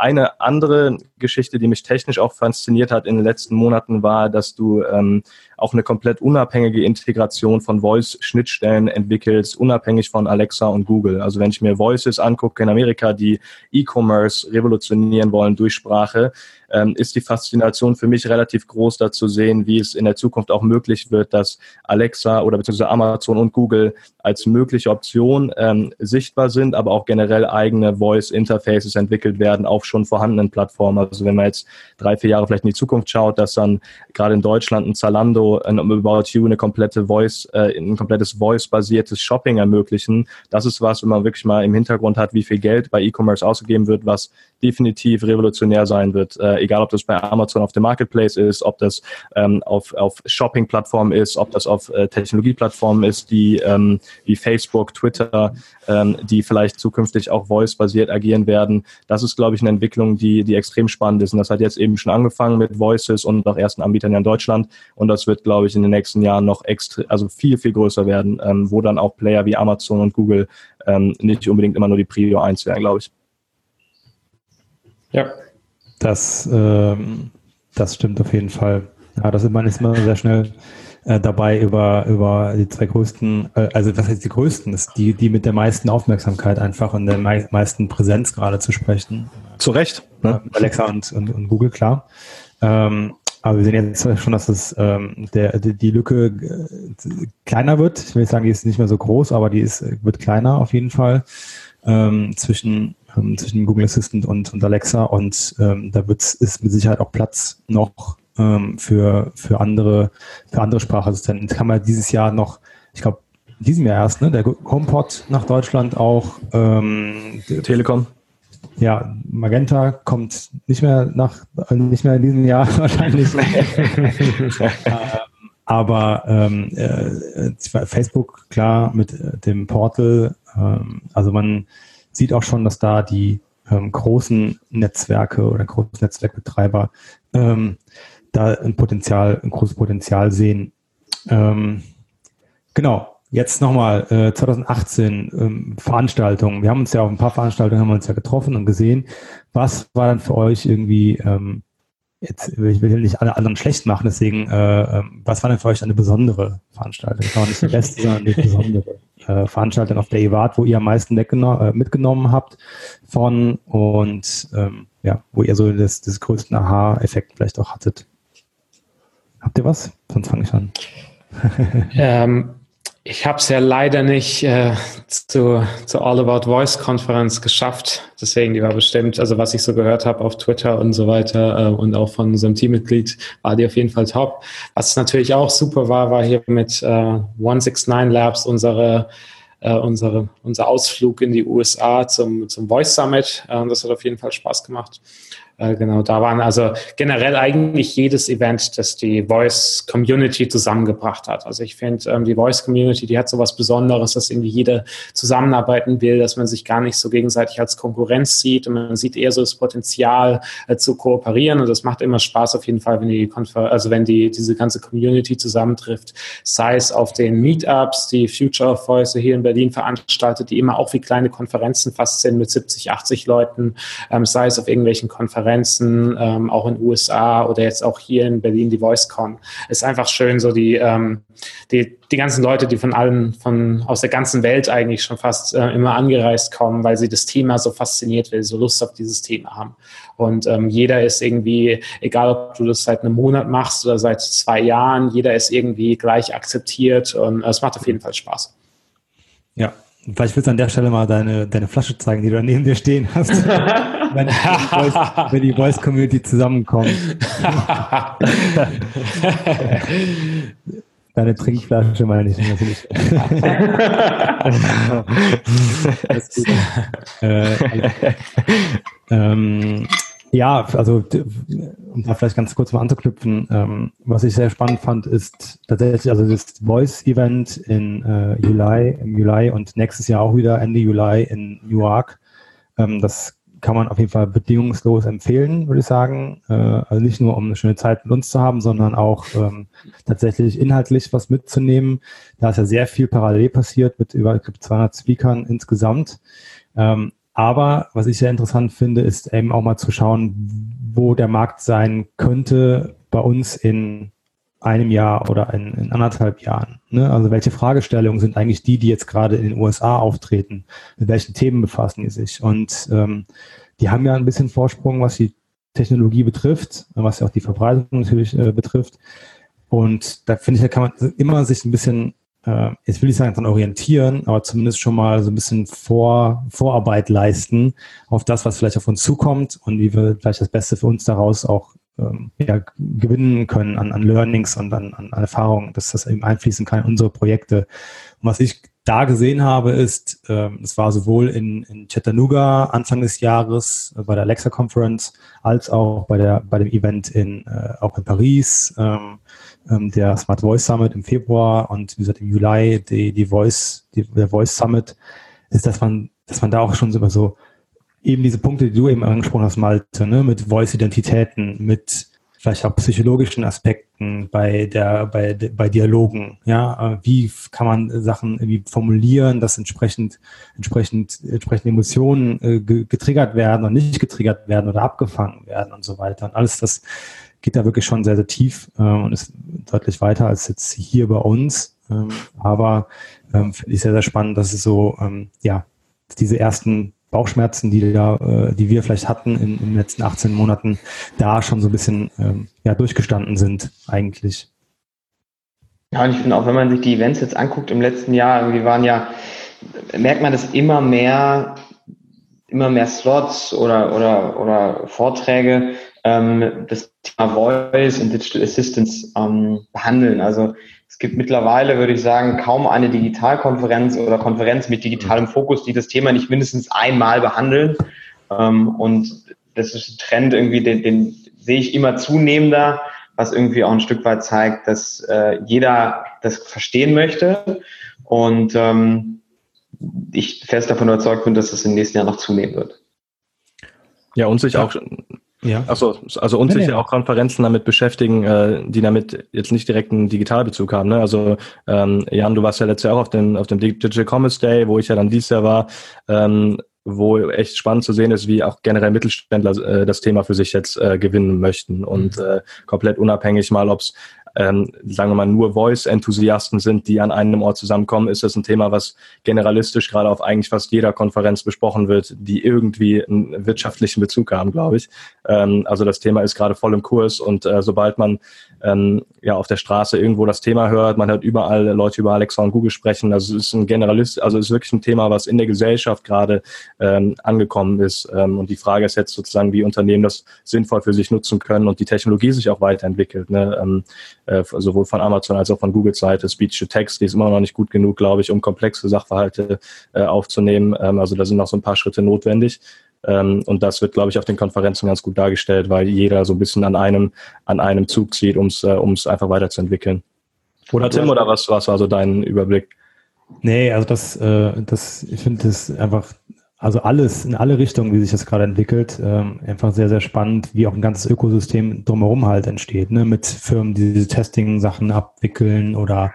Eine andere Geschichte, die mich technisch auch fasziniert hat in den letzten Monaten, war, dass du ähm, auch eine komplett unabhängige Integration von Voice-Schnittstellen entwickelst, unabhängig von Alexa und Google. Also wenn ich mir Voices angucke in Amerika, die E-Commerce revolutionieren wollen durch Sprache, ähm, ist die Faszination für mich relativ groß, da zu sehen, wie es in der Zukunft auch möglich wird, dass Alexa oder beziehungsweise Amazon und Google als mögliche Option ähm, sichtbar sind, aber auch generell eigene Voice-Interfaces entwickelt werden auf schon vorhandenen Plattformen. Also wenn man jetzt drei, vier Jahre vielleicht in die Zukunft schaut, dass dann gerade in Deutschland ein Zalando, ein About You eine komplette Voice, äh, ein komplettes Voice-basiertes Shopping ermöglichen. Das ist was, wenn man wirklich mal im Hintergrund hat, wie viel Geld bei E-Commerce ausgegeben wird, was definitiv revolutionär sein wird. Äh, egal, ob das bei Amazon auf dem Marketplace ist, ob das ähm, auf, auf Shopping-Plattformen ist, ob das auf äh, Technologie-Plattformen ist, die ähm, wie Facebook, Twitter, ähm, die vielleicht zukünftig auch voice-basiert agieren werden. Das ist, glaube ich, eine Entwicklung, die, die extrem spannend ist. Und das hat jetzt eben schon angefangen mit Voices und noch ersten Anbietern in Deutschland. Und das wird, glaube ich, in den nächsten Jahren noch extra, also viel, viel größer werden, ähm, wo dann auch Player wie Amazon und Google ähm, nicht unbedingt immer nur die Prio 1 werden, glaube ich. Ja, das, ähm, das stimmt auf jeden Fall. Ja, das ist man ist immer sehr schnell äh, dabei, über, über die zwei größten, äh, also was heißt die größten, ist die, die mit der meisten Aufmerksamkeit einfach und der mei meisten Präsenz gerade zu sprechen. Zu Recht. Ne? Alexa und, und, und Google, klar. Ähm, aber wir sehen jetzt schon, dass es, ähm, der, die Lücke äh, kleiner wird. Ich will nicht sagen, die ist nicht mehr so groß, aber die ist, wird kleiner auf jeden Fall ähm, zwischen ähm, zwischen Google Assistant und, und Alexa und ähm, da wird ist mit Sicherheit auch Platz noch ähm, für, für andere, für andere Sprachassistenten. Das kann man dieses Jahr noch, ich glaube, diesem Jahr erst, ne? Der HomePod nach Deutschland auch. Ähm, Telekom. Ja, Magenta kommt nicht mehr nach, nicht mehr in diesem Jahr wahrscheinlich. Aber ähm, äh, Facebook, klar, mit äh, dem Portal, ähm, also man, sieht auch schon, dass da die ähm, großen Netzwerke oder großen Netzwerkbetreiber ähm, da ein Potenzial, ein großes Potenzial sehen. Ähm, genau. Jetzt nochmal äh, 2018 ähm, Veranstaltungen. Wir haben uns ja auf ein paar Veranstaltungen haben wir uns ja getroffen und gesehen. Was war dann für euch irgendwie ähm, jetzt ich will nicht alle anderen schlecht machen, deswegen, äh, ähm, was war denn für euch eine besondere Veranstaltung? Das war nicht die beste, sondern die besondere äh, Veranstaltung, auf der ihr wart, wo ihr am meisten äh, mitgenommen habt von und ähm, ja, wo ihr so das, das größten Aha-Effekt vielleicht auch hattet. Habt ihr was? Sonst fange ich an. ähm, ich habe es ja leider nicht äh, zu, zur All About Voice Konferenz geschafft. Deswegen, die war bestimmt, also was ich so gehört habe auf Twitter und so weiter äh, und auch von unserem Teammitglied, war die auf jeden Fall top. Was natürlich auch super war, war hier mit äh, 169 Labs unsere äh, unsere, unser Ausflug in die USA zum, zum Voice Summit. Äh, das hat auf jeden Fall Spaß gemacht. Äh, genau, da waren also generell eigentlich jedes Event, das die Voice Community zusammengebracht hat. Also ich finde, ähm, die Voice Community, die hat so was Besonderes, dass irgendwie jeder zusammenarbeiten will, dass man sich gar nicht so gegenseitig als Konkurrenz sieht und man sieht eher so das Potenzial äh, zu kooperieren. Und das macht immer Spaß auf jeden Fall, wenn die Konfer also wenn die diese ganze Community zusammentrifft, sei es auf den Meetups, die Future of Voice hier in Berlin veranstaltet, die immer auch wie kleine Konferenzen fast sind mit 70, 80 Leuten, ähm, sei es auf irgendwelchen Konferenzen Konferenzen, ähm, auch in den USA oder jetzt auch hier in Berlin die VoiceCon. Es ist einfach schön, so die, ähm, die, die ganzen Leute, die von allen, von aus der ganzen Welt eigentlich schon fast äh, immer angereist kommen, weil sie das Thema so fasziniert will, so Lust auf dieses Thema haben. Und ähm, jeder ist irgendwie, egal ob du das seit einem Monat machst oder seit zwei Jahren, jeder ist irgendwie gleich akzeptiert und es macht auf jeden Fall Spaß. Ja, Vielleicht willst du an der Stelle mal deine, deine Flasche zeigen, die du neben dir stehen hast, wenn, wenn die Voice Community zusammenkommt. Deine Trinkflasche meine ich natürlich. äh, ähm, ja, also um da vielleicht ganz kurz mal anzuknüpfen, ähm, was ich sehr spannend fand, ist tatsächlich also das Voice-Event in äh, Juli, im Juli und nächstes Jahr auch wieder Ende Juli in Newark. Ähm, das kann man auf jeden Fall bedingungslos empfehlen, würde ich sagen. Äh, also nicht nur, um eine schöne Zeit mit uns zu haben, sondern auch ähm, tatsächlich inhaltlich was mitzunehmen. Da ist ja sehr viel parallel passiert mit über ich glaube, 200 Speakern insgesamt. Ähm, aber was ich sehr interessant finde, ist eben auch mal zu schauen, wo der Markt sein könnte bei uns in einem Jahr oder in, in anderthalb Jahren. Ne? Also welche Fragestellungen sind eigentlich die, die jetzt gerade in den USA auftreten? Mit welchen Themen befassen die sich? Und ähm, die haben ja ein bisschen Vorsprung, was die Technologie betrifft, was ja auch die Verbreitung natürlich äh, betrifft. Und da finde ich, da kann man immer sich ein bisschen äh, jetzt will ich sagen, dann orientieren, aber zumindest schon mal so ein bisschen Vor, Vorarbeit leisten auf das, was vielleicht auf uns zukommt und wie wir vielleicht das Beste für uns daraus auch ähm, ja, gewinnen können an, an Learnings und an, an Erfahrungen, dass das eben einfließen kann in unsere Projekte. Und was ich da gesehen habe, ist, ähm, es war sowohl in, in Chattanooga Anfang des Jahres äh, bei der Alexa Conference als auch bei der bei dem Event in äh, auch in Paris. Ähm, ähm, der Smart Voice Summit im Februar und wie gesagt im Juli die, die Voice, die, der Voice Summit, ist, dass man, dass man da auch schon so, so eben diese Punkte, die du eben angesprochen hast, Malte, ne, mit Voice-Identitäten, mit vielleicht auch psychologischen Aspekten bei der, bei, bei Dialogen, ja, äh, wie kann man Sachen irgendwie formulieren, dass entsprechend, entsprechend, entsprechend Emotionen äh, getriggert werden und nicht getriggert werden oder abgefangen werden und so weiter. Und alles das geht da wirklich schon sehr, sehr tief äh, und ist deutlich weiter als jetzt hier bei uns. Ähm, aber ähm, finde ich sehr, sehr spannend, dass es so, ähm, ja, diese ersten Bauchschmerzen, die, da, äh, die wir vielleicht hatten in, in den letzten 18 Monaten, da schon so ein bisschen ähm, ja, durchgestanden sind eigentlich. Ja, und ich finde auch, wenn man sich die Events jetzt anguckt im letzten Jahr, irgendwie waren ja, merkt man, dass immer mehr, immer mehr Slots oder, oder, oder Vorträge ähm, das Thema Voice und Digital Assistance ähm, behandeln. Also es gibt mittlerweile, würde ich sagen, kaum eine Digitalkonferenz oder Konferenz mit digitalem Fokus, die das Thema nicht mindestens einmal behandeln. Ähm, und das ist ein Trend irgendwie, den, den sehe ich immer zunehmender, was irgendwie auch ein Stück weit zeigt, dass äh, jeder das verstehen möchte. Und ähm, ich fest davon überzeugt bin, dass es im nächsten Jahr noch zunehmen wird. Ja, und sich auch ja. Achso, also uns sich ja auch Konferenzen damit beschäftigen, äh, die damit jetzt nicht direkt einen Digitalbezug haben. Ne? Also ähm, Jan, du warst ja letztes Jahr auch auf dem, auf dem Digital Commerce Day, wo ich ja dann dieses Jahr war, ähm, wo echt spannend zu sehen ist, wie auch generell Mittelständler äh, das Thema für sich jetzt äh, gewinnen möchten und mhm. äh, komplett unabhängig mal, ob es ähm, sagen wir mal, nur Voice-Enthusiasten sind, die an einem Ort zusammenkommen, ist das ein Thema, was generalistisch gerade auf eigentlich fast jeder Konferenz besprochen wird, die irgendwie einen wirtschaftlichen Bezug haben, glaube ich. Ähm, also das Thema ist gerade voll im Kurs und äh, sobald man ähm, ja auf der Straße irgendwo das Thema hört, man hört überall Leute über Alexa und Google sprechen. Also es ist ein Generalist, also es ist wirklich ein Thema, was in der Gesellschaft gerade ähm, angekommen ist. Ähm, und die Frage ist jetzt sozusagen, wie Unternehmen das sinnvoll für sich nutzen können und die Technologie sich auch weiterentwickelt. Ne? Ähm, äh, sowohl von Amazon als auch von Google Seite. Speech to Text, die ist immer noch nicht gut genug, glaube ich, um komplexe Sachverhalte äh, aufzunehmen. Ähm, also da sind noch so ein paar Schritte notwendig. Ähm, und das wird, glaube ich, auf den Konferenzen ganz gut dargestellt, weil jeder so ein bisschen an einem, an einem Zug zieht, um es äh, einfach weiterzuentwickeln. Oder Tim, oder was, was war so dein Überblick? Nee, also das, äh, das, ich finde das einfach also alles, in alle Richtungen, wie sich das gerade entwickelt, ähm, einfach sehr, sehr spannend, wie auch ein ganzes Ökosystem drumherum halt entsteht, ne? mit Firmen, die diese Testing-Sachen abwickeln oder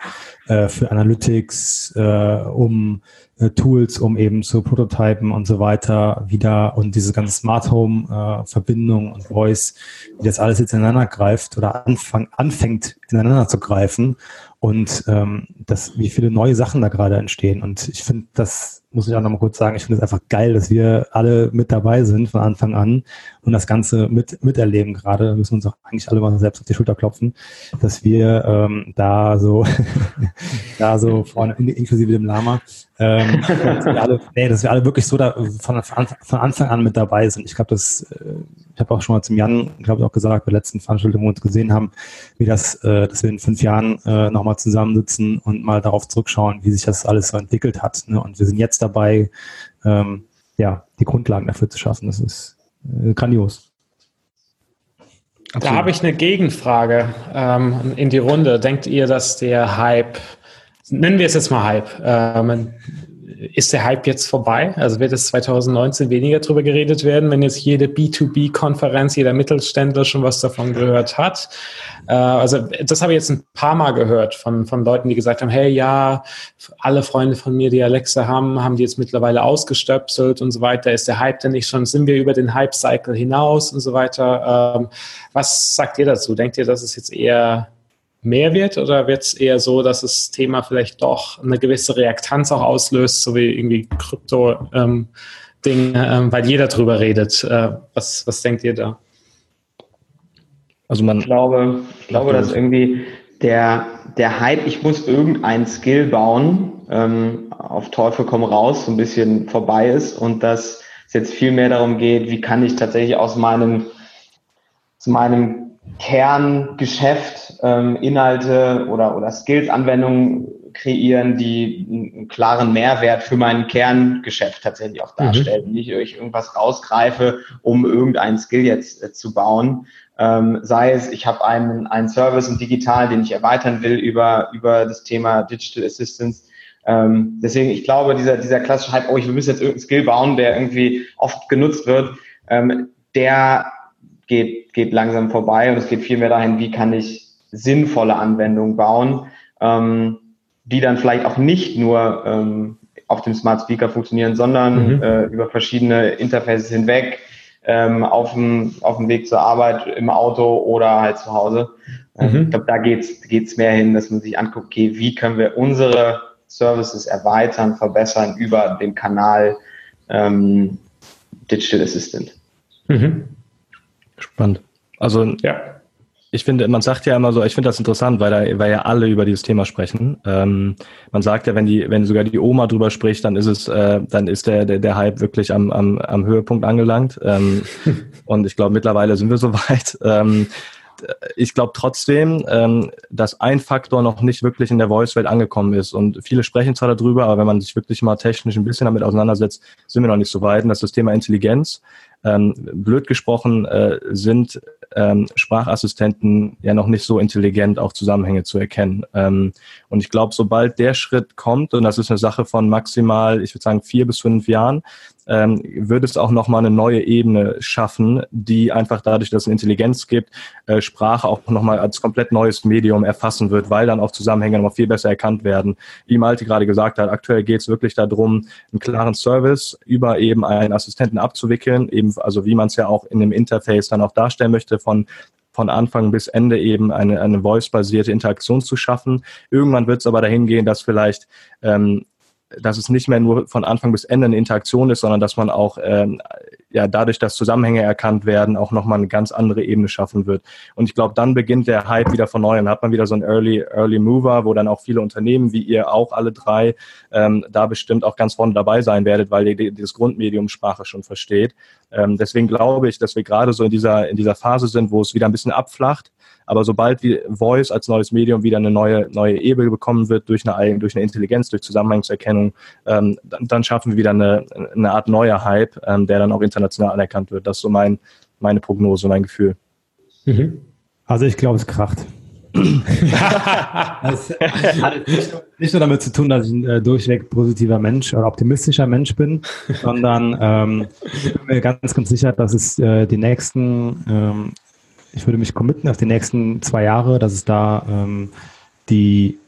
äh, für Analytics, äh, um äh, Tools, um eben zu prototypen und so weiter wieder und diese ganze Smart Home äh, Verbindung und Voice, wie das alles jetzt ineinander greift oder anfang, anfängt ineinander zu greifen und ähm, das, wie viele neue Sachen da gerade entstehen. Und ich finde das muss ich auch nochmal kurz sagen, ich finde es einfach geil, dass wir alle mit dabei sind von Anfang an und das Ganze mit, miterleben gerade. Da müssen wir uns auch eigentlich alle mal selbst auf die Schulter klopfen, dass wir ähm, da so, da so vorne, inklusive dem Lama, ähm, dass wir alle, nee, dass wir alle wirklich so da von, von Anfang an mit dabei sind. Ich glaube, das, äh, ich habe auch schon mal zum Jan, glaube ich, auch gesagt, bei der letzten Veranstaltung, wo wir uns gesehen haben, wie das, äh, dass wir in fünf Jahren äh, nochmal zusammensitzen und mal darauf zurückschauen, wie sich das alles so entwickelt hat. Ne? Und wir sind jetzt dabei, ähm, ja, die Grundlagen dafür zu schaffen. Das ist äh, grandios. Da habe ich eine Gegenfrage ähm, in die Runde. Denkt ihr, dass der Hype nennen wir es jetzt mal Hype. Ähm, ist der Hype jetzt vorbei? Also wird es 2019 weniger darüber geredet werden, wenn jetzt jede B2B-Konferenz, jeder Mittelständler schon was davon gehört hat? Äh, also das habe ich jetzt ein paar Mal gehört von, von Leuten, die gesagt haben, hey, ja, alle Freunde von mir, die Alexa haben, haben die jetzt mittlerweile ausgestöpselt und so weiter. Ist der Hype denn nicht schon, sind wir über den Hype-Cycle hinaus und so weiter? Ähm, was sagt ihr dazu? Denkt ihr, dass es jetzt eher mehr wird oder wird es eher so, dass das Thema vielleicht doch eine gewisse Reaktanz auch auslöst, so wie irgendwie Krypto ähm, Ding, ähm, weil jeder drüber redet. Äh, was, was denkt ihr da? Also man ich glaube, ich glaube, dass irgendwie der, der Hype, ich muss irgendein Skill bauen, ähm, auf Teufel komm raus, so ein bisschen vorbei ist und dass es jetzt viel mehr darum geht, wie kann ich tatsächlich aus meinem, aus meinem Kerngeschäft ähm, Inhalte oder, oder Skills-Anwendungen kreieren, die einen klaren Mehrwert für mein Kerngeschäft tatsächlich auch mhm. darstellen. Mhm. Nicht ich irgendwas rausgreife, um irgendein Skill jetzt äh, zu bauen. Ähm, sei es, ich habe einen, einen Service im Digital, den ich erweitern will über, über das Thema Digital Assistance. Ähm, deswegen, ich glaube, dieser, dieser klassische Hype, oh, ich muss jetzt irgendeinen Skill bauen, der irgendwie oft genutzt wird, ähm, der geht, geht langsam vorbei und es geht vielmehr dahin, wie kann ich sinnvolle Anwendungen bauen, ähm, die dann vielleicht auch nicht nur ähm, auf dem Smart Speaker funktionieren, sondern mhm. äh, über verschiedene Interfaces hinweg, ähm, auf, dem, auf dem Weg zur Arbeit, im Auto oder halt zu Hause. Ähm, mhm. Ich glaube, da geht's geht's mehr hin, dass man sich anguckt, okay, wie können wir unsere Services erweitern, verbessern über den Kanal ähm, Digital Assistant. Mhm. Spannend. Also ja. Ich finde, man sagt ja immer so, ich finde das interessant, weil, da, weil ja alle über dieses Thema sprechen. Ähm, man sagt ja, wenn die, wenn sogar die Oma drüber spricht, dann ist es, äh, dann ist der, der, der Hype wirklich am, am, am Höhepunkt angelangt. Ähm, und ich glaube, mittlerweile sind wir soweit. Ähm, ich glaube trotzdem, ähm, dass ein Faktor noch nicht wirklich in der Voice-Welt angekommen ist. Und viele sprechen zwar darüber, aber wenn man sich wirklich mal technisch ein bisschen damit auseinandersetzt, sind wir noch nicht so weit. Und das ist das Thema Intelligenz. Ähm, blöd gesprochen äh, sind ähm, Sprachassistenten ja noch nicht so intelligent, auch Zusammenhänge zu erkennen. Ähm, und ich glaube, sobald der Schritt kommt, und das ist eine Sache von maximal, ich würde sagen, vier bis fünf Jahren, ähm, würde es auch nochmal eine neue Ebene schaffen, die einfach dadurch, dass es Intelligenz gibt, äh, Sprache auch nochmal als komplett neues Medium erfassen wird, weil dann auch Zusammenhänge nochmal viel besser erkannt werden. Wie Malte gerade gesagt hat, aktuell geht es wirklich darum, einen klaren Service über eben einen Assistenten abzuwickeln, eben, also wie man es ja auch in dem Interface dann auch darstellen möchte, von von Anfang bis Ende eben eine, eine voice-basierte Interaktion zu schaffen. Irgendwann wird es aber dahin gehen, dass vielleicht ähm, dass es nicht mehr nur von Anfang bis Ende eine Interaktion ist, sondern dass man auch ähm, ja dadurch, dass Zusammenhänge erkannt werden, auch nochmal eine ganz andere Ebene schaffen wird. Und ich glaube, dann beginnt der Hype wieder von neuem. Dann hat man wieder so einen Early, Early Mover, wo dann auch viele Unternehmen, wie ihr auch alle drei, ähm, da bestimmt auch ganz vorne dabei sein werdet, weil ihr dieses Grundmedium Sprache schon versteht. Ähm, deswegen glaube ich, dass wir gerade so in dieser, in dieser Phase sind, wo es wieder ein bisschen abflacht aber sobald wie Voice als neues Medium wieder eine neue, neue Ebene bekommen wird durch eine, durch eine Intelligenz, durch Zusammenhangserkennung, ähm, dann, dann, schaffen wir wieder eine, eine Art neuer Hype, ähm, der dann auch international anerkannt wird. Das ist so mein, meine Prognose, mein Gefühl. Mhm. Also ich glaube, es kracht. das hat nicht nur, nicht nur, damit zu tun, dass ich ein äh, durchweg positiver Mensch oder optimistischer Mensch bin, sondern ähm, ich bin mir ganz, ganz sicher, dass es äh, die nächsten ähm, ich würde mich committen auf die nächsten zwei Jahre, dass es da ähm, die,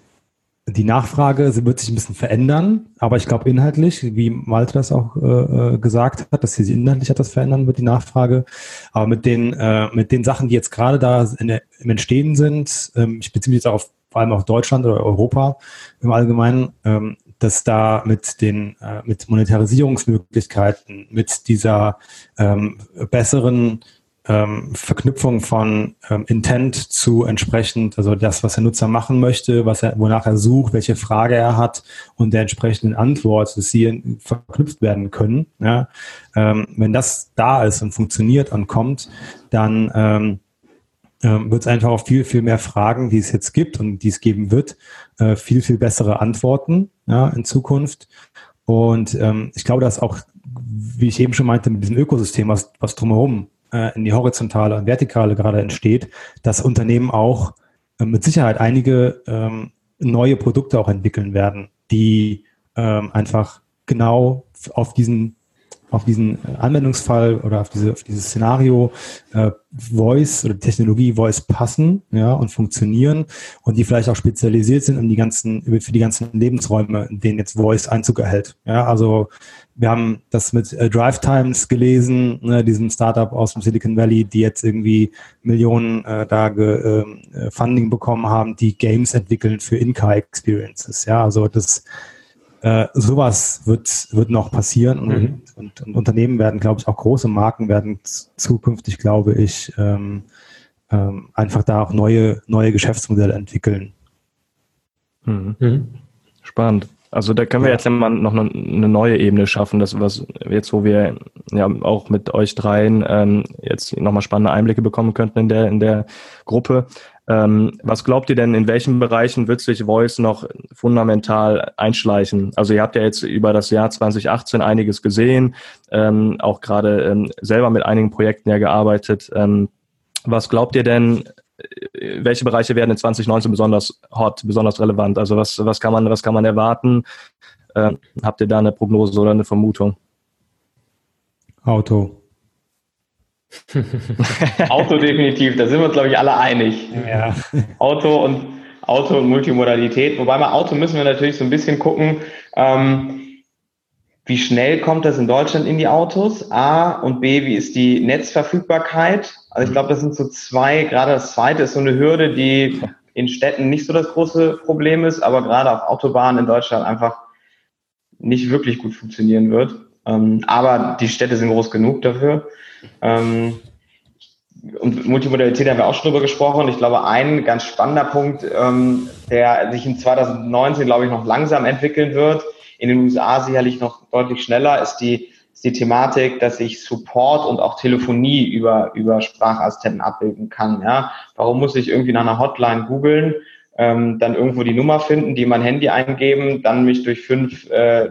die Nachfrage sie wird sich ein bisschen verändern, aber ich glaube inhaltlich, wie Malte das auch äh, äh, gesagt hat, dass sie inhaltlich etwas verändern wird, die Nachfrage. Aber mit den, äh, mit den Sachen, die jetzt gerade da der, im Entstehen sind, ähm, ich beziehe mich jetzt auch auf, vor allem auf Deutschland oder Europa im Allgemeinen, ähm, dass da mit den äh, mit Monetarisierungsmöglichkeiten, mit dieser ähm, besseren ähm, Verknüpfung von ähm, Intent zu entsprechend, also das, was der Nutzer machen möchte, was er, wonach er sucht, welche Frage er hat und der entsprechenden Antwort, dass sie verknüpft werden können. Ja? Ähm, wenn das da ist und funktioniert und kommt, dann ähm, ähm, wird es einfach auf viel, viel mehr Fragen, die es jetzt gibt und die es geben wird, äh, viel, viel bessere Antworten ja, in Zukunft. Und ähm, ich glaube, dass auch, wie ich eben schon meinte, mit diesem Ökosystem, was, was drumherum äh, in die horizontale und vertikale gerade entsteht, dass Unternehmen auch äh, mit Sicherheit einige ähm, neue Produkte auch entwickeln werden, die ähm, einfach genau auf diesen auf diesen Anwendungsfall oder auf, diese, auf dieses Szenario äh, Voice oder Technologie Voice passen ja, und funktionieren und die vielleicht auch spezialisiert sind um die ganzen, für die ganzen Lebensräume, in denen jetzt Voice Einzug erhält. Ja, also wir haben das mit äh, Drive Times gelesen, ne, diesem Startup aus dem Silicon Valley, die jetzt irgendwie Millionen äh, da ge, ähm, äh, Funding bekommen haben, die Games entwickeln für In-Car Experiences. Ja, also das äh, sowas wird, wird noch passieren und, mhm. und, und, Unternehmen werden, glaube ich, auch große Marken werden zukünftig, glaube ich, ähm, ähm, einfach da auch neue, neue Geschäftsmodelle entwickeln. Mhm. Mhm. Spannend. Also da können wir jetzt mal noch eine, neue Ebene schaffen, das was jetzt, wo wir ja auch mit euch dreien ähm, jetzt nochmal spannende Einblicke bekommen könnten in der in der Gruppe. Ähm, was glaubt ihr denn, in welchen Bereichen wird sich Voice noch fundamental einschleichen? Also ihr habt ja jetzt über das Jahr 2018 einiges gesehen, ähm, auch gerade ähm, selber mit einigen Projekten ja gearbeitet. Ähm, was glaubt ihr denn, welche Bereiche werden in 2019 besonders hot, besonders relevant? Also was, was, kann, man, was kann man erwarten? Ähm, habt ihr da eine Prognose oder eine Vermutung? Auto. Auto definitiv, da sind wir uns, glaube ich, alle einig. Ja. Auto und Auto und Multimodalität. Wobei bei Auto müssen wir natürlich so ein bisschen gucken, ähm, wie schnell kommt das in Deutschland in die Autos? A und B, wie ist die Netzverfügbarkeit? Also ich glaube, das sind so zwei, gerade das zweite ist so eine Hürde, die in Städten nicht so das große Problem ist, aber gerade auf Autobahnen in Deutschland einfach nicht wirklich gut funktionieren wird. Ähm, aber die Städte sind groß genug dafür. Ähm, und Multimodalität haben wir auch schon drüber gesprochen. Ich glaube, ein ganz spannender Punkt, ähm, der sich in 2019, glaube ich, noch langsam entwickeln wird, in den USA sicherlich noch deutlich schneller, ist die, ist die Thematik, dass ich Support und auch Telefonie über, über Sprachassistenten abbilden kann. Ja? Warum muss ich irgendwie nach einer Hotline googeln? ähm, dann irgendwo die Nummer finden, die mein Handy eingeben, dann mich durch fünf äh,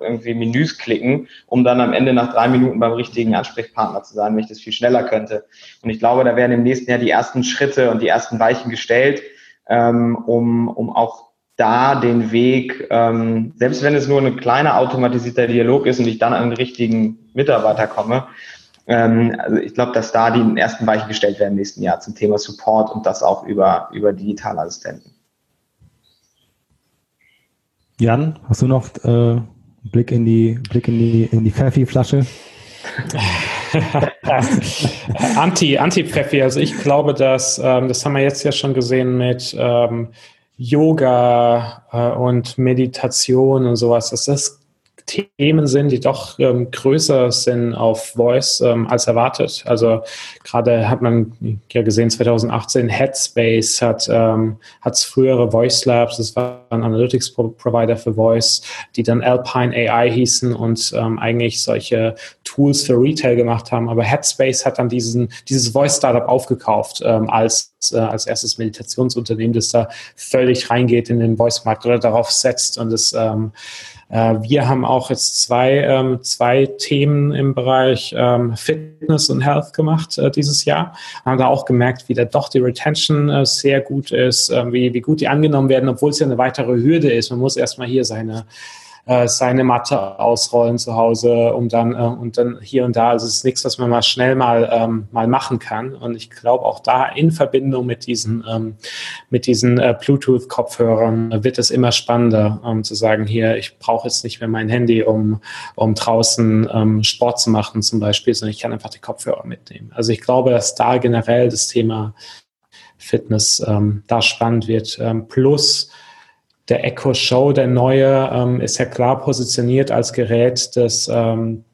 irgendwie Menüs klicken, um dann am Ende nach drei Minuten beim richtigen Ansprechpartner zu sein, wenn ich das viel schneller könnte. Und ich glaube, da werden im nächsten Jahr die ersten Schritte und die ersten Weichen gestellt, ähm, um, um auch da den Weg, ähm, selbst wenn es nur ein kleiner automatisierter Dialog ist und ich dann an den richtigen Mitarbeiter komme, ähm, also ich glaube, dass da die ersten Weichen gestellt werden im nächsten Jahr zum Thema Support und das auch über, über digitale Assistenten. Jan, hast du noch äh, Blick in die Blick in die in die Pfeffi-Flasche? Anti, Anti-Pfeffi. Also ich glaube, dass, ähm, das haben wir jetzt ja schon gesehen mit ähm, Yoga äh, und Meditation und sowas, das Themen sind, die doch ähm, größer sind auf Voice ähm, als erwartet. Also gerade hat man ja gesehen, 2018 Headspace hat ähm, hat's frühere Voice Labs, das war ein Analytics Provider für Voice, die dann Alpine AI hießen und ähm, eigentlich solche Tools für Retail gemacht haben. Aber Headspace hat dann diesen dieses Voice Startup aufgekauft ähm, als äh, als erstes Meditationsunternehmen, das da völlig reingeht in den Voice-Markt oder darauf setzt und es ähm, äh, wir haben auch jetzt zwei, ähm, zwei Themen im Bereich ähm, Fitness und Health gemacht äh, dieses Jahr. Haben da auch gemerkt, wie da doch die Retention äh, sehr gut ist, wie, wie gut die angenommen werden, obwohl es ja eine weitere Hürde ist. Man muss erstmal hier seine äh, seine Matte ausrollen zu Hause, um dann äh, und dann hier und da. Also es ist nichts, was man mal schnell mal ähm, mal machen kann. Und ich glaube auch da in Verbindung mit diesen ähm, mit diesen äh, Bluetooth-Kopfhörern wird es immer spannender, um zu sagen, hier ich brauche jetzt nicht mehr mein Handy, um um draußen ähm, Sport zu machen zum Beispiel, sondern ich kann einfach die Kopfhörer mitnehmen. Also ich glaube, dass da generell das Thema Fitness ähm, da spannend wird. Ähm, plus der Echo Show, der neue, ähm, ist ja klar positioniert als Gerät, das, ähm,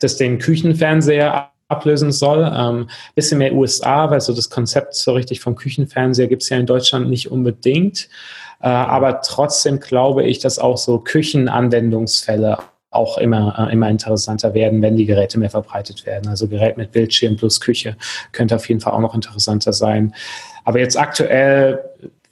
das den Küchenfernseher ablösen soll. Ähm, bisschen mehr USA, weil so das Konzept so richtig vom Küchenfernseher gibt es ja in Deutschland nicht unbedingt. Äh, aber trotzdem glaube ich, dass auch so Küchenanwendungsfälle auch immer, äh, immer interessanter werden, wenn die Geräte mehr verbreitet werden. Also Gerät mit Bildschirm plus Küche könnte auf jeden Fall auch noch interessanter sein. Aber jetzt aktuell,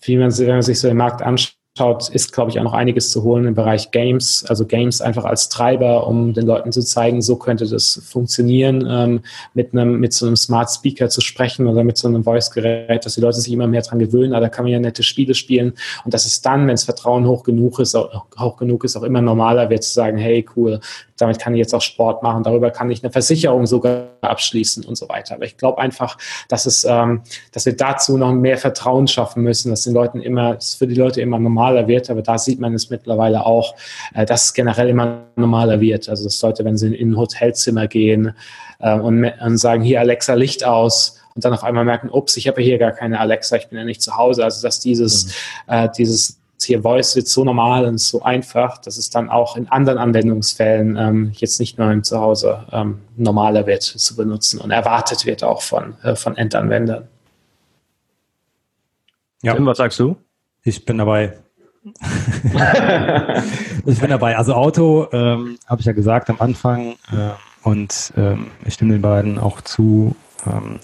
wie man, wenn man sich so den Markt anschaut, schaut, ist, glaube ich, auch noch einiges zu holen im Bereich Games. Also Games einfach als Treiber, um den Leuten zu zeigen, so könnte das funktionieren, ähm, mit einem, mit so einem Smart Speaker zu sprechen oder mit so einem Voice-Gerät, dass die Leute sich immer mehr dran gewöhnen. Aber da kann man ja nette Spiele spielen. Und dass es dann, wenn das Vertrauen hoch genug ist, auch, hoch genug ist, auch immer normaler wird zu sagen, hey, cool, damit kann ich jetzt auch Sport machen, darüber kann ich eine Versicherung sogar abschließen und so weiter. Aber ich glaube einfach, dass es, ähm, dass wir dazu noch mehr Vertrauen schaffen müssen, dass den Leuten immer, es für die Leute immer normaler wird. Aber da sieht man es mittlerweile auch, äh, dass es generell immer normaler wird. Also dass Leute, wenn sie in ein Hotelzimmer gehen äh, und, und sagen, hier Alexa Licht aus, und dann auf einmal merken, ups, ich habe hier gar keine Alexa, ich bin ja nicht zu Hause. Also dass dieses, mhm. äh, dieses hier Voice wird so normal und so einfach, dass es dann auch in anderen Anwendungsfällen ähm, jetzt nicht nur im Zuhause ähm, normaler wird zu benutzen und erwartet wird auch von, äh, von Endanwendern. Ja. Tim, was sagst du? Ich bin dabei. ich bin dabei. Also Auto, ähm, habe ich ja gesagt am Anfang äh, und ähm, ich stimme den beiden auch zu. Ähm,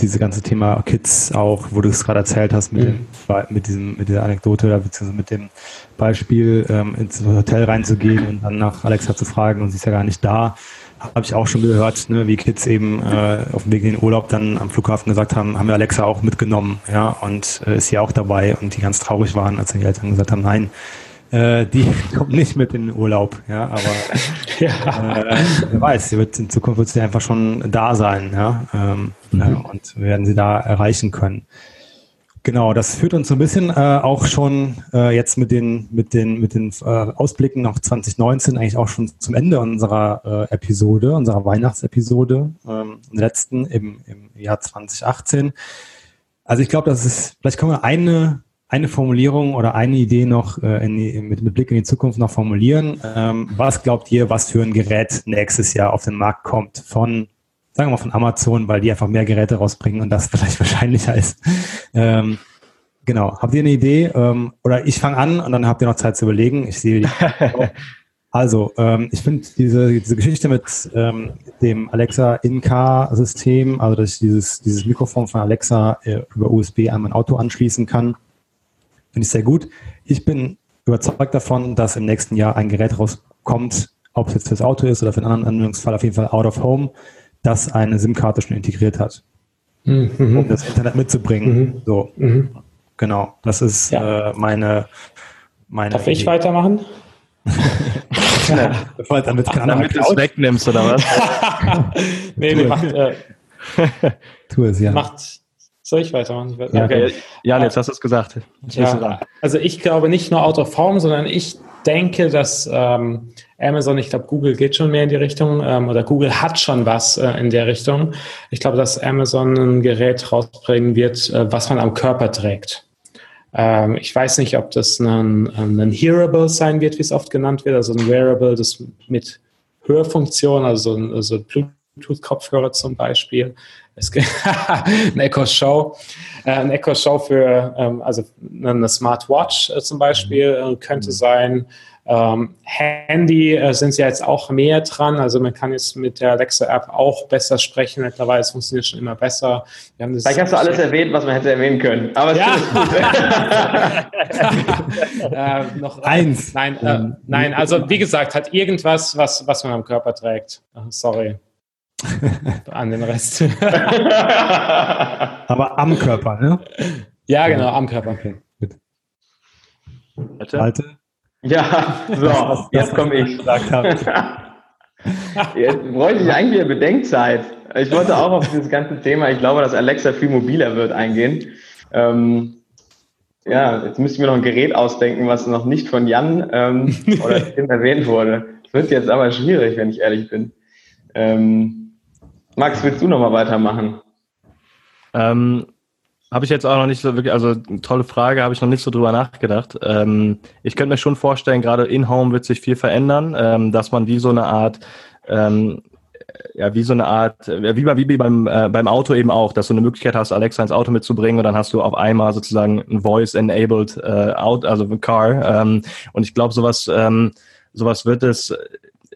diese ganze Thema Kids auch, wo du es gerade erzählt hast, mit, mhm. dem, mit, diesem, mit dieser Anekdote oder beziehungsweise mit dem Beispiel, ähm, ins Hotel reinzugehen und dann nach Alexa zu fragen und sie ist ja gar nicht da, habe ich auch schon gehört, ne, wie Kids eben äh, auf dem Weg in den Urlaub dann am Flughafen gesagt haben, haben wir Alexa auch mitgenommen, ja, und äh, ist hier auch dabei und die ganz traurig waren, als die Eltern gesagt haben, nein, äh, die kommt nicht mit in den Urlaub, ja, aber ja. Äh, wer weiß, sie wird in Zukunft wird sie einfach schon da sein, ja, ähm, mhm. äh, und werden sie da erreichen können. Genau, das führt uns so ein bisschen äh, auch schon äh, jetzt mit den mit den mit den äh, Ausblicken auf 2019 eigentlich auch schon zum Ende unserer äh, Episode, unserer Weihnachtsepisode, ähm, letzten im, im Jahr 2018. Also ich glaube, das ist vielleicht können wir eine eine Formulierung oder eine Idee noch äh, die, mit, mit, Blick in die Zukunft noch formulieren. Ähm, was glaubt ihr, was für ein Gerät nächstes Jahr auf den Markt kommt von, sagen wir mal von Amazon, weil die einfach mehr Geräte rausbringen und das vielleicht wahrscheinlicher ist. Ähm, genau. Habt ihr eine Idee? Ähm, oder ich fange an und dann habt ihr noch Zeit zu überlegen. Ich sehe. Also, ähm, ich finde diese, diese Geschichte mit ähm, dem Alexa In-Car-System, also dass ich dieses, dieses Mikrofon von Alexa äh, über USB an mein Auto anschließen kann, Finde ich sehr gut. Ich bin überzeugt davon, dass im nächsten Jahr ein Gerät rauskommt, kommt, ob es jetzt fürs Auto ist oder für einen anderen Anwendungsfall, auf jeden Fall out of home, das eine SIM-Karte schon integriert hat, mhm. um das Internet mitzubringen. Mhm. So, mhm. genau. Das ist ja. äh, meine, meine. Darf Idee. ich weitermachen? Bevor damit damit du es wegnimmst oder was? nee, nee, macht, äh, tu es ja. Macht, soll ich weitermachen? Ja, okay. Jan, jetzt hast du es gesagt. Ja, also ich glaube nicht nur out of home, sondern ich denke, dass ähm, Amazon, ich glaube, Google geht schon mehr in die Richtung ähm, oder Google hat schon was äh, in der Richtung. Ich glaube, dass Amazon ein Gerät rausbringen wird, äh, was man am Körper trägt. Ähm, ich weiß nicht, ob das ein, ein Hearable sein wird, wie es oft genannt wird, also ein Wearable, das mit Hörfunktion, also ein also Bluetooth-Kopfhörer zum Beispiel. Es gibt ein Echo Show, äh, ein Echo Show für ähm, also eine Smartwatch äh, zum Beispiel äh, könnte mhm. sein. Ähm, Handy äh, sind sie jetzt auch mehr dran. Also man kann jetzt mit der Alexa-App auch besser sprechen. Mittlerweile es funktioniert schon immer besser. Vielleicht hast du alles erwähnt, was man hätte erwähnen können. Aber ja. äh, noch eins. Nein, äh, nein, also wie gesagt, hat irgendwas, was, was man am Körper trägt. Sorry. An den Rest. Aber am Körper, ne? Ja, genau, am Körper. Okay. Alte? Ja, so, jetzt komme ich. Jetzt bräuchte ich eigentlich eine Bedenkzeit. Ich wollte auch auf dieses ganze Thema, ich glaube, dass Alexa viel mobiler wird, eingehen. Ähm, ja, jetzt müsste ich mir noch ein Gerät ausdenken, was noch nicht von Jan ähm, oder Tim erwähnt wurde. Das wird jetzt aber schwierig, wenn ich ehrlich bin. Ähm, Max, willst du noch mal weitermachen? Ähm, habe ich jetzt auch noch nicht so wirklich, also tolle Frage, habe ich noch nicht so drüber nachgedacht. Ähm, ich könnte mir schon vorstellen, gerade in-home wird sich viel verändern, ähm, dass man wie so eine Art, ähm, ja, wie so eine Art, wie, bei, wie beim, äh, beim Auto eben auch, dass du eine Möglichkeit hast, Alexa ins Auto mitzubringen und dann hast du auf einmal sozusagen ein Voice-enabled äh, Out, also ein Car. Ähm, und ich glaube, sowas, ähm, sowas wird es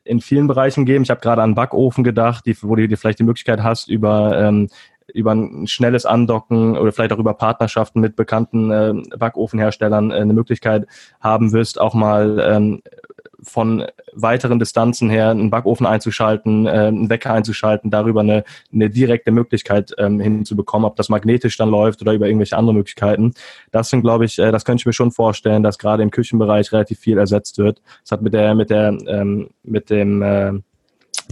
in vielen Bereichen geben. Ich habe gerade an Backofen gedacht, die, wo du dir vielleicht die Möglichkeit hast, über ähm, über ein schnelles Andocken oder vielleicht auch über Partnerschaften mit bekannten äh, Backofenherstellern äh, eine Möglichkeit haben wirst, auch mal ähm, von weiteren Distanzen her einen Backofen einzuschalten, äh, einen Wecker einzuschalten, darüber eine, eine direkte Möglichkeit ähm, hinzubekommen, ob das magnetisch dann läuft oder über irgendwelche andere Möglichkeiten. Das sind, glaube ich, äh, das könnte ich mir schon vorstellen, dass gerade im Küchenbereich relativ viel ersetzt wird. Das hat mit der, mit der, ähm, mit dem, äh,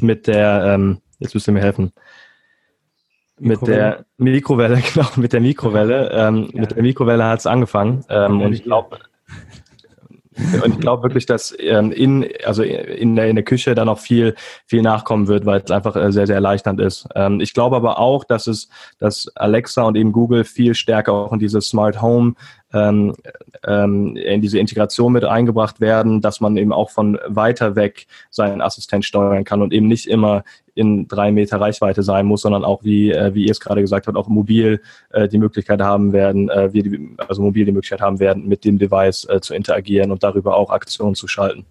mit der, ähm, jetzt müsst ihr mir helfen, mit der Mikrowelle, genau, mit der Mikrowelle. Ähm, ja. Mit der Mikrowelle hat es angefangen. Ähm, und ich glaube, und ich glaube wirklich, dass ähm, in, also in der, in der Küche da noch viel, viel nachkommen wird, weil es einfach äh, sehr, sehr erleichternd ist. Ähm, ich glaube aber auch, dass es, dass Alexa und eben Google viel stärker auch in diese Smart Home ähm, ähm, in diese Integration mit eingebracht werden, dass man eben auch von weiter weg seinen Assistent steuern kann und eben nicht immer in drei Meter Reichweite sein muss, sondern auch, wie, äh, wie ihr es gerade gesagt habt, auch mobil äh, die Möglichkeit haben werden, äh, wir die, also mobil die Möglichkeit haben werden, mit dem Device äh, zu interagieren und darüber auch Aktionen zu schalten.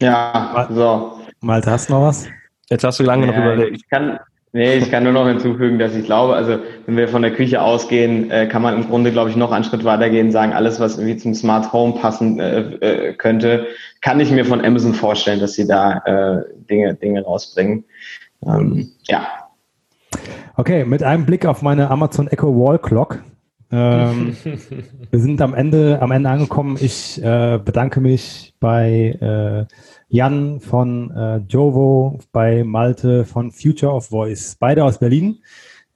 Ja, so. Malte, hast du noch was? Jetzt hast du lange ja, noch überlegt. Ich kann, Nee, ich kann nur noch hinzufügen, dass ich glaube, also wenn wir von der Küche ausgehen, äh, kann man im Grunde, glaube ich, noch einen Schritt weitergehen und sagen, alles, was irgendwie zum Smart Home passen äh, äh, könnte, kann ich mir von Amazon vorstellen, dass sie da äh, Dinge, Dinge rausbringen. Ähm, ja. Okay, mit einem Blick auf meine Amazon Echo Wall Clock. Ähm, wir sind am Ende, am Ende angekommen. Ich äh, bedanke mich bei äh, Jan von äh, Jovo, bei Malte von Future of Voice, beide aus Berlin.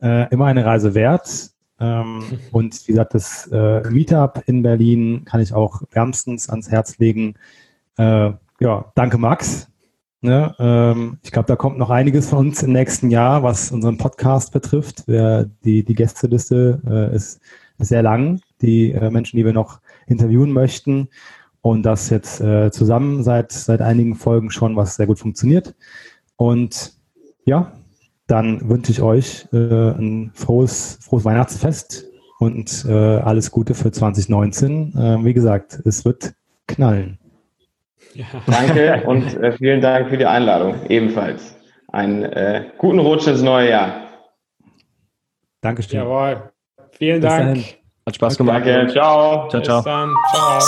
Äh, immer eine Reise wert. Ähm, und wie gesagt, das äh, Meetup in Berlin kann ich auch wärmstens ans Herz legen. Äh, ja, danke Max. Ne, ähm, ich glaube, da kommt noch einiges von uns im nächsten Jahr, was unseren Podcast betrifft. Wir, die, die Gästeliste äh, ist, ist sehr lang. Die äh, Menschen, die wir noch interviewen möchten und das jetzt äh, zusammen seit, seit einigen Folgen schon, was sehr gut funktioniert. Und ja, dann wünsche ich euch äh, ein frohes, frohes Weihnachtsfest und äh, alles Gute für 2019. Äh, wie gesagt, es wird knallen. Ja. Danke und äh, vielen Dank für die Einladung. Ebenfalls. Einen äh, guten Rutsch ins neue Jahr. Dankeschön. Jawohl. Vielen Bis Dank. Dahin. Hat Spaß gemacht. Danke. Ciao. Ciao, ciao. Bis dann. Ciao.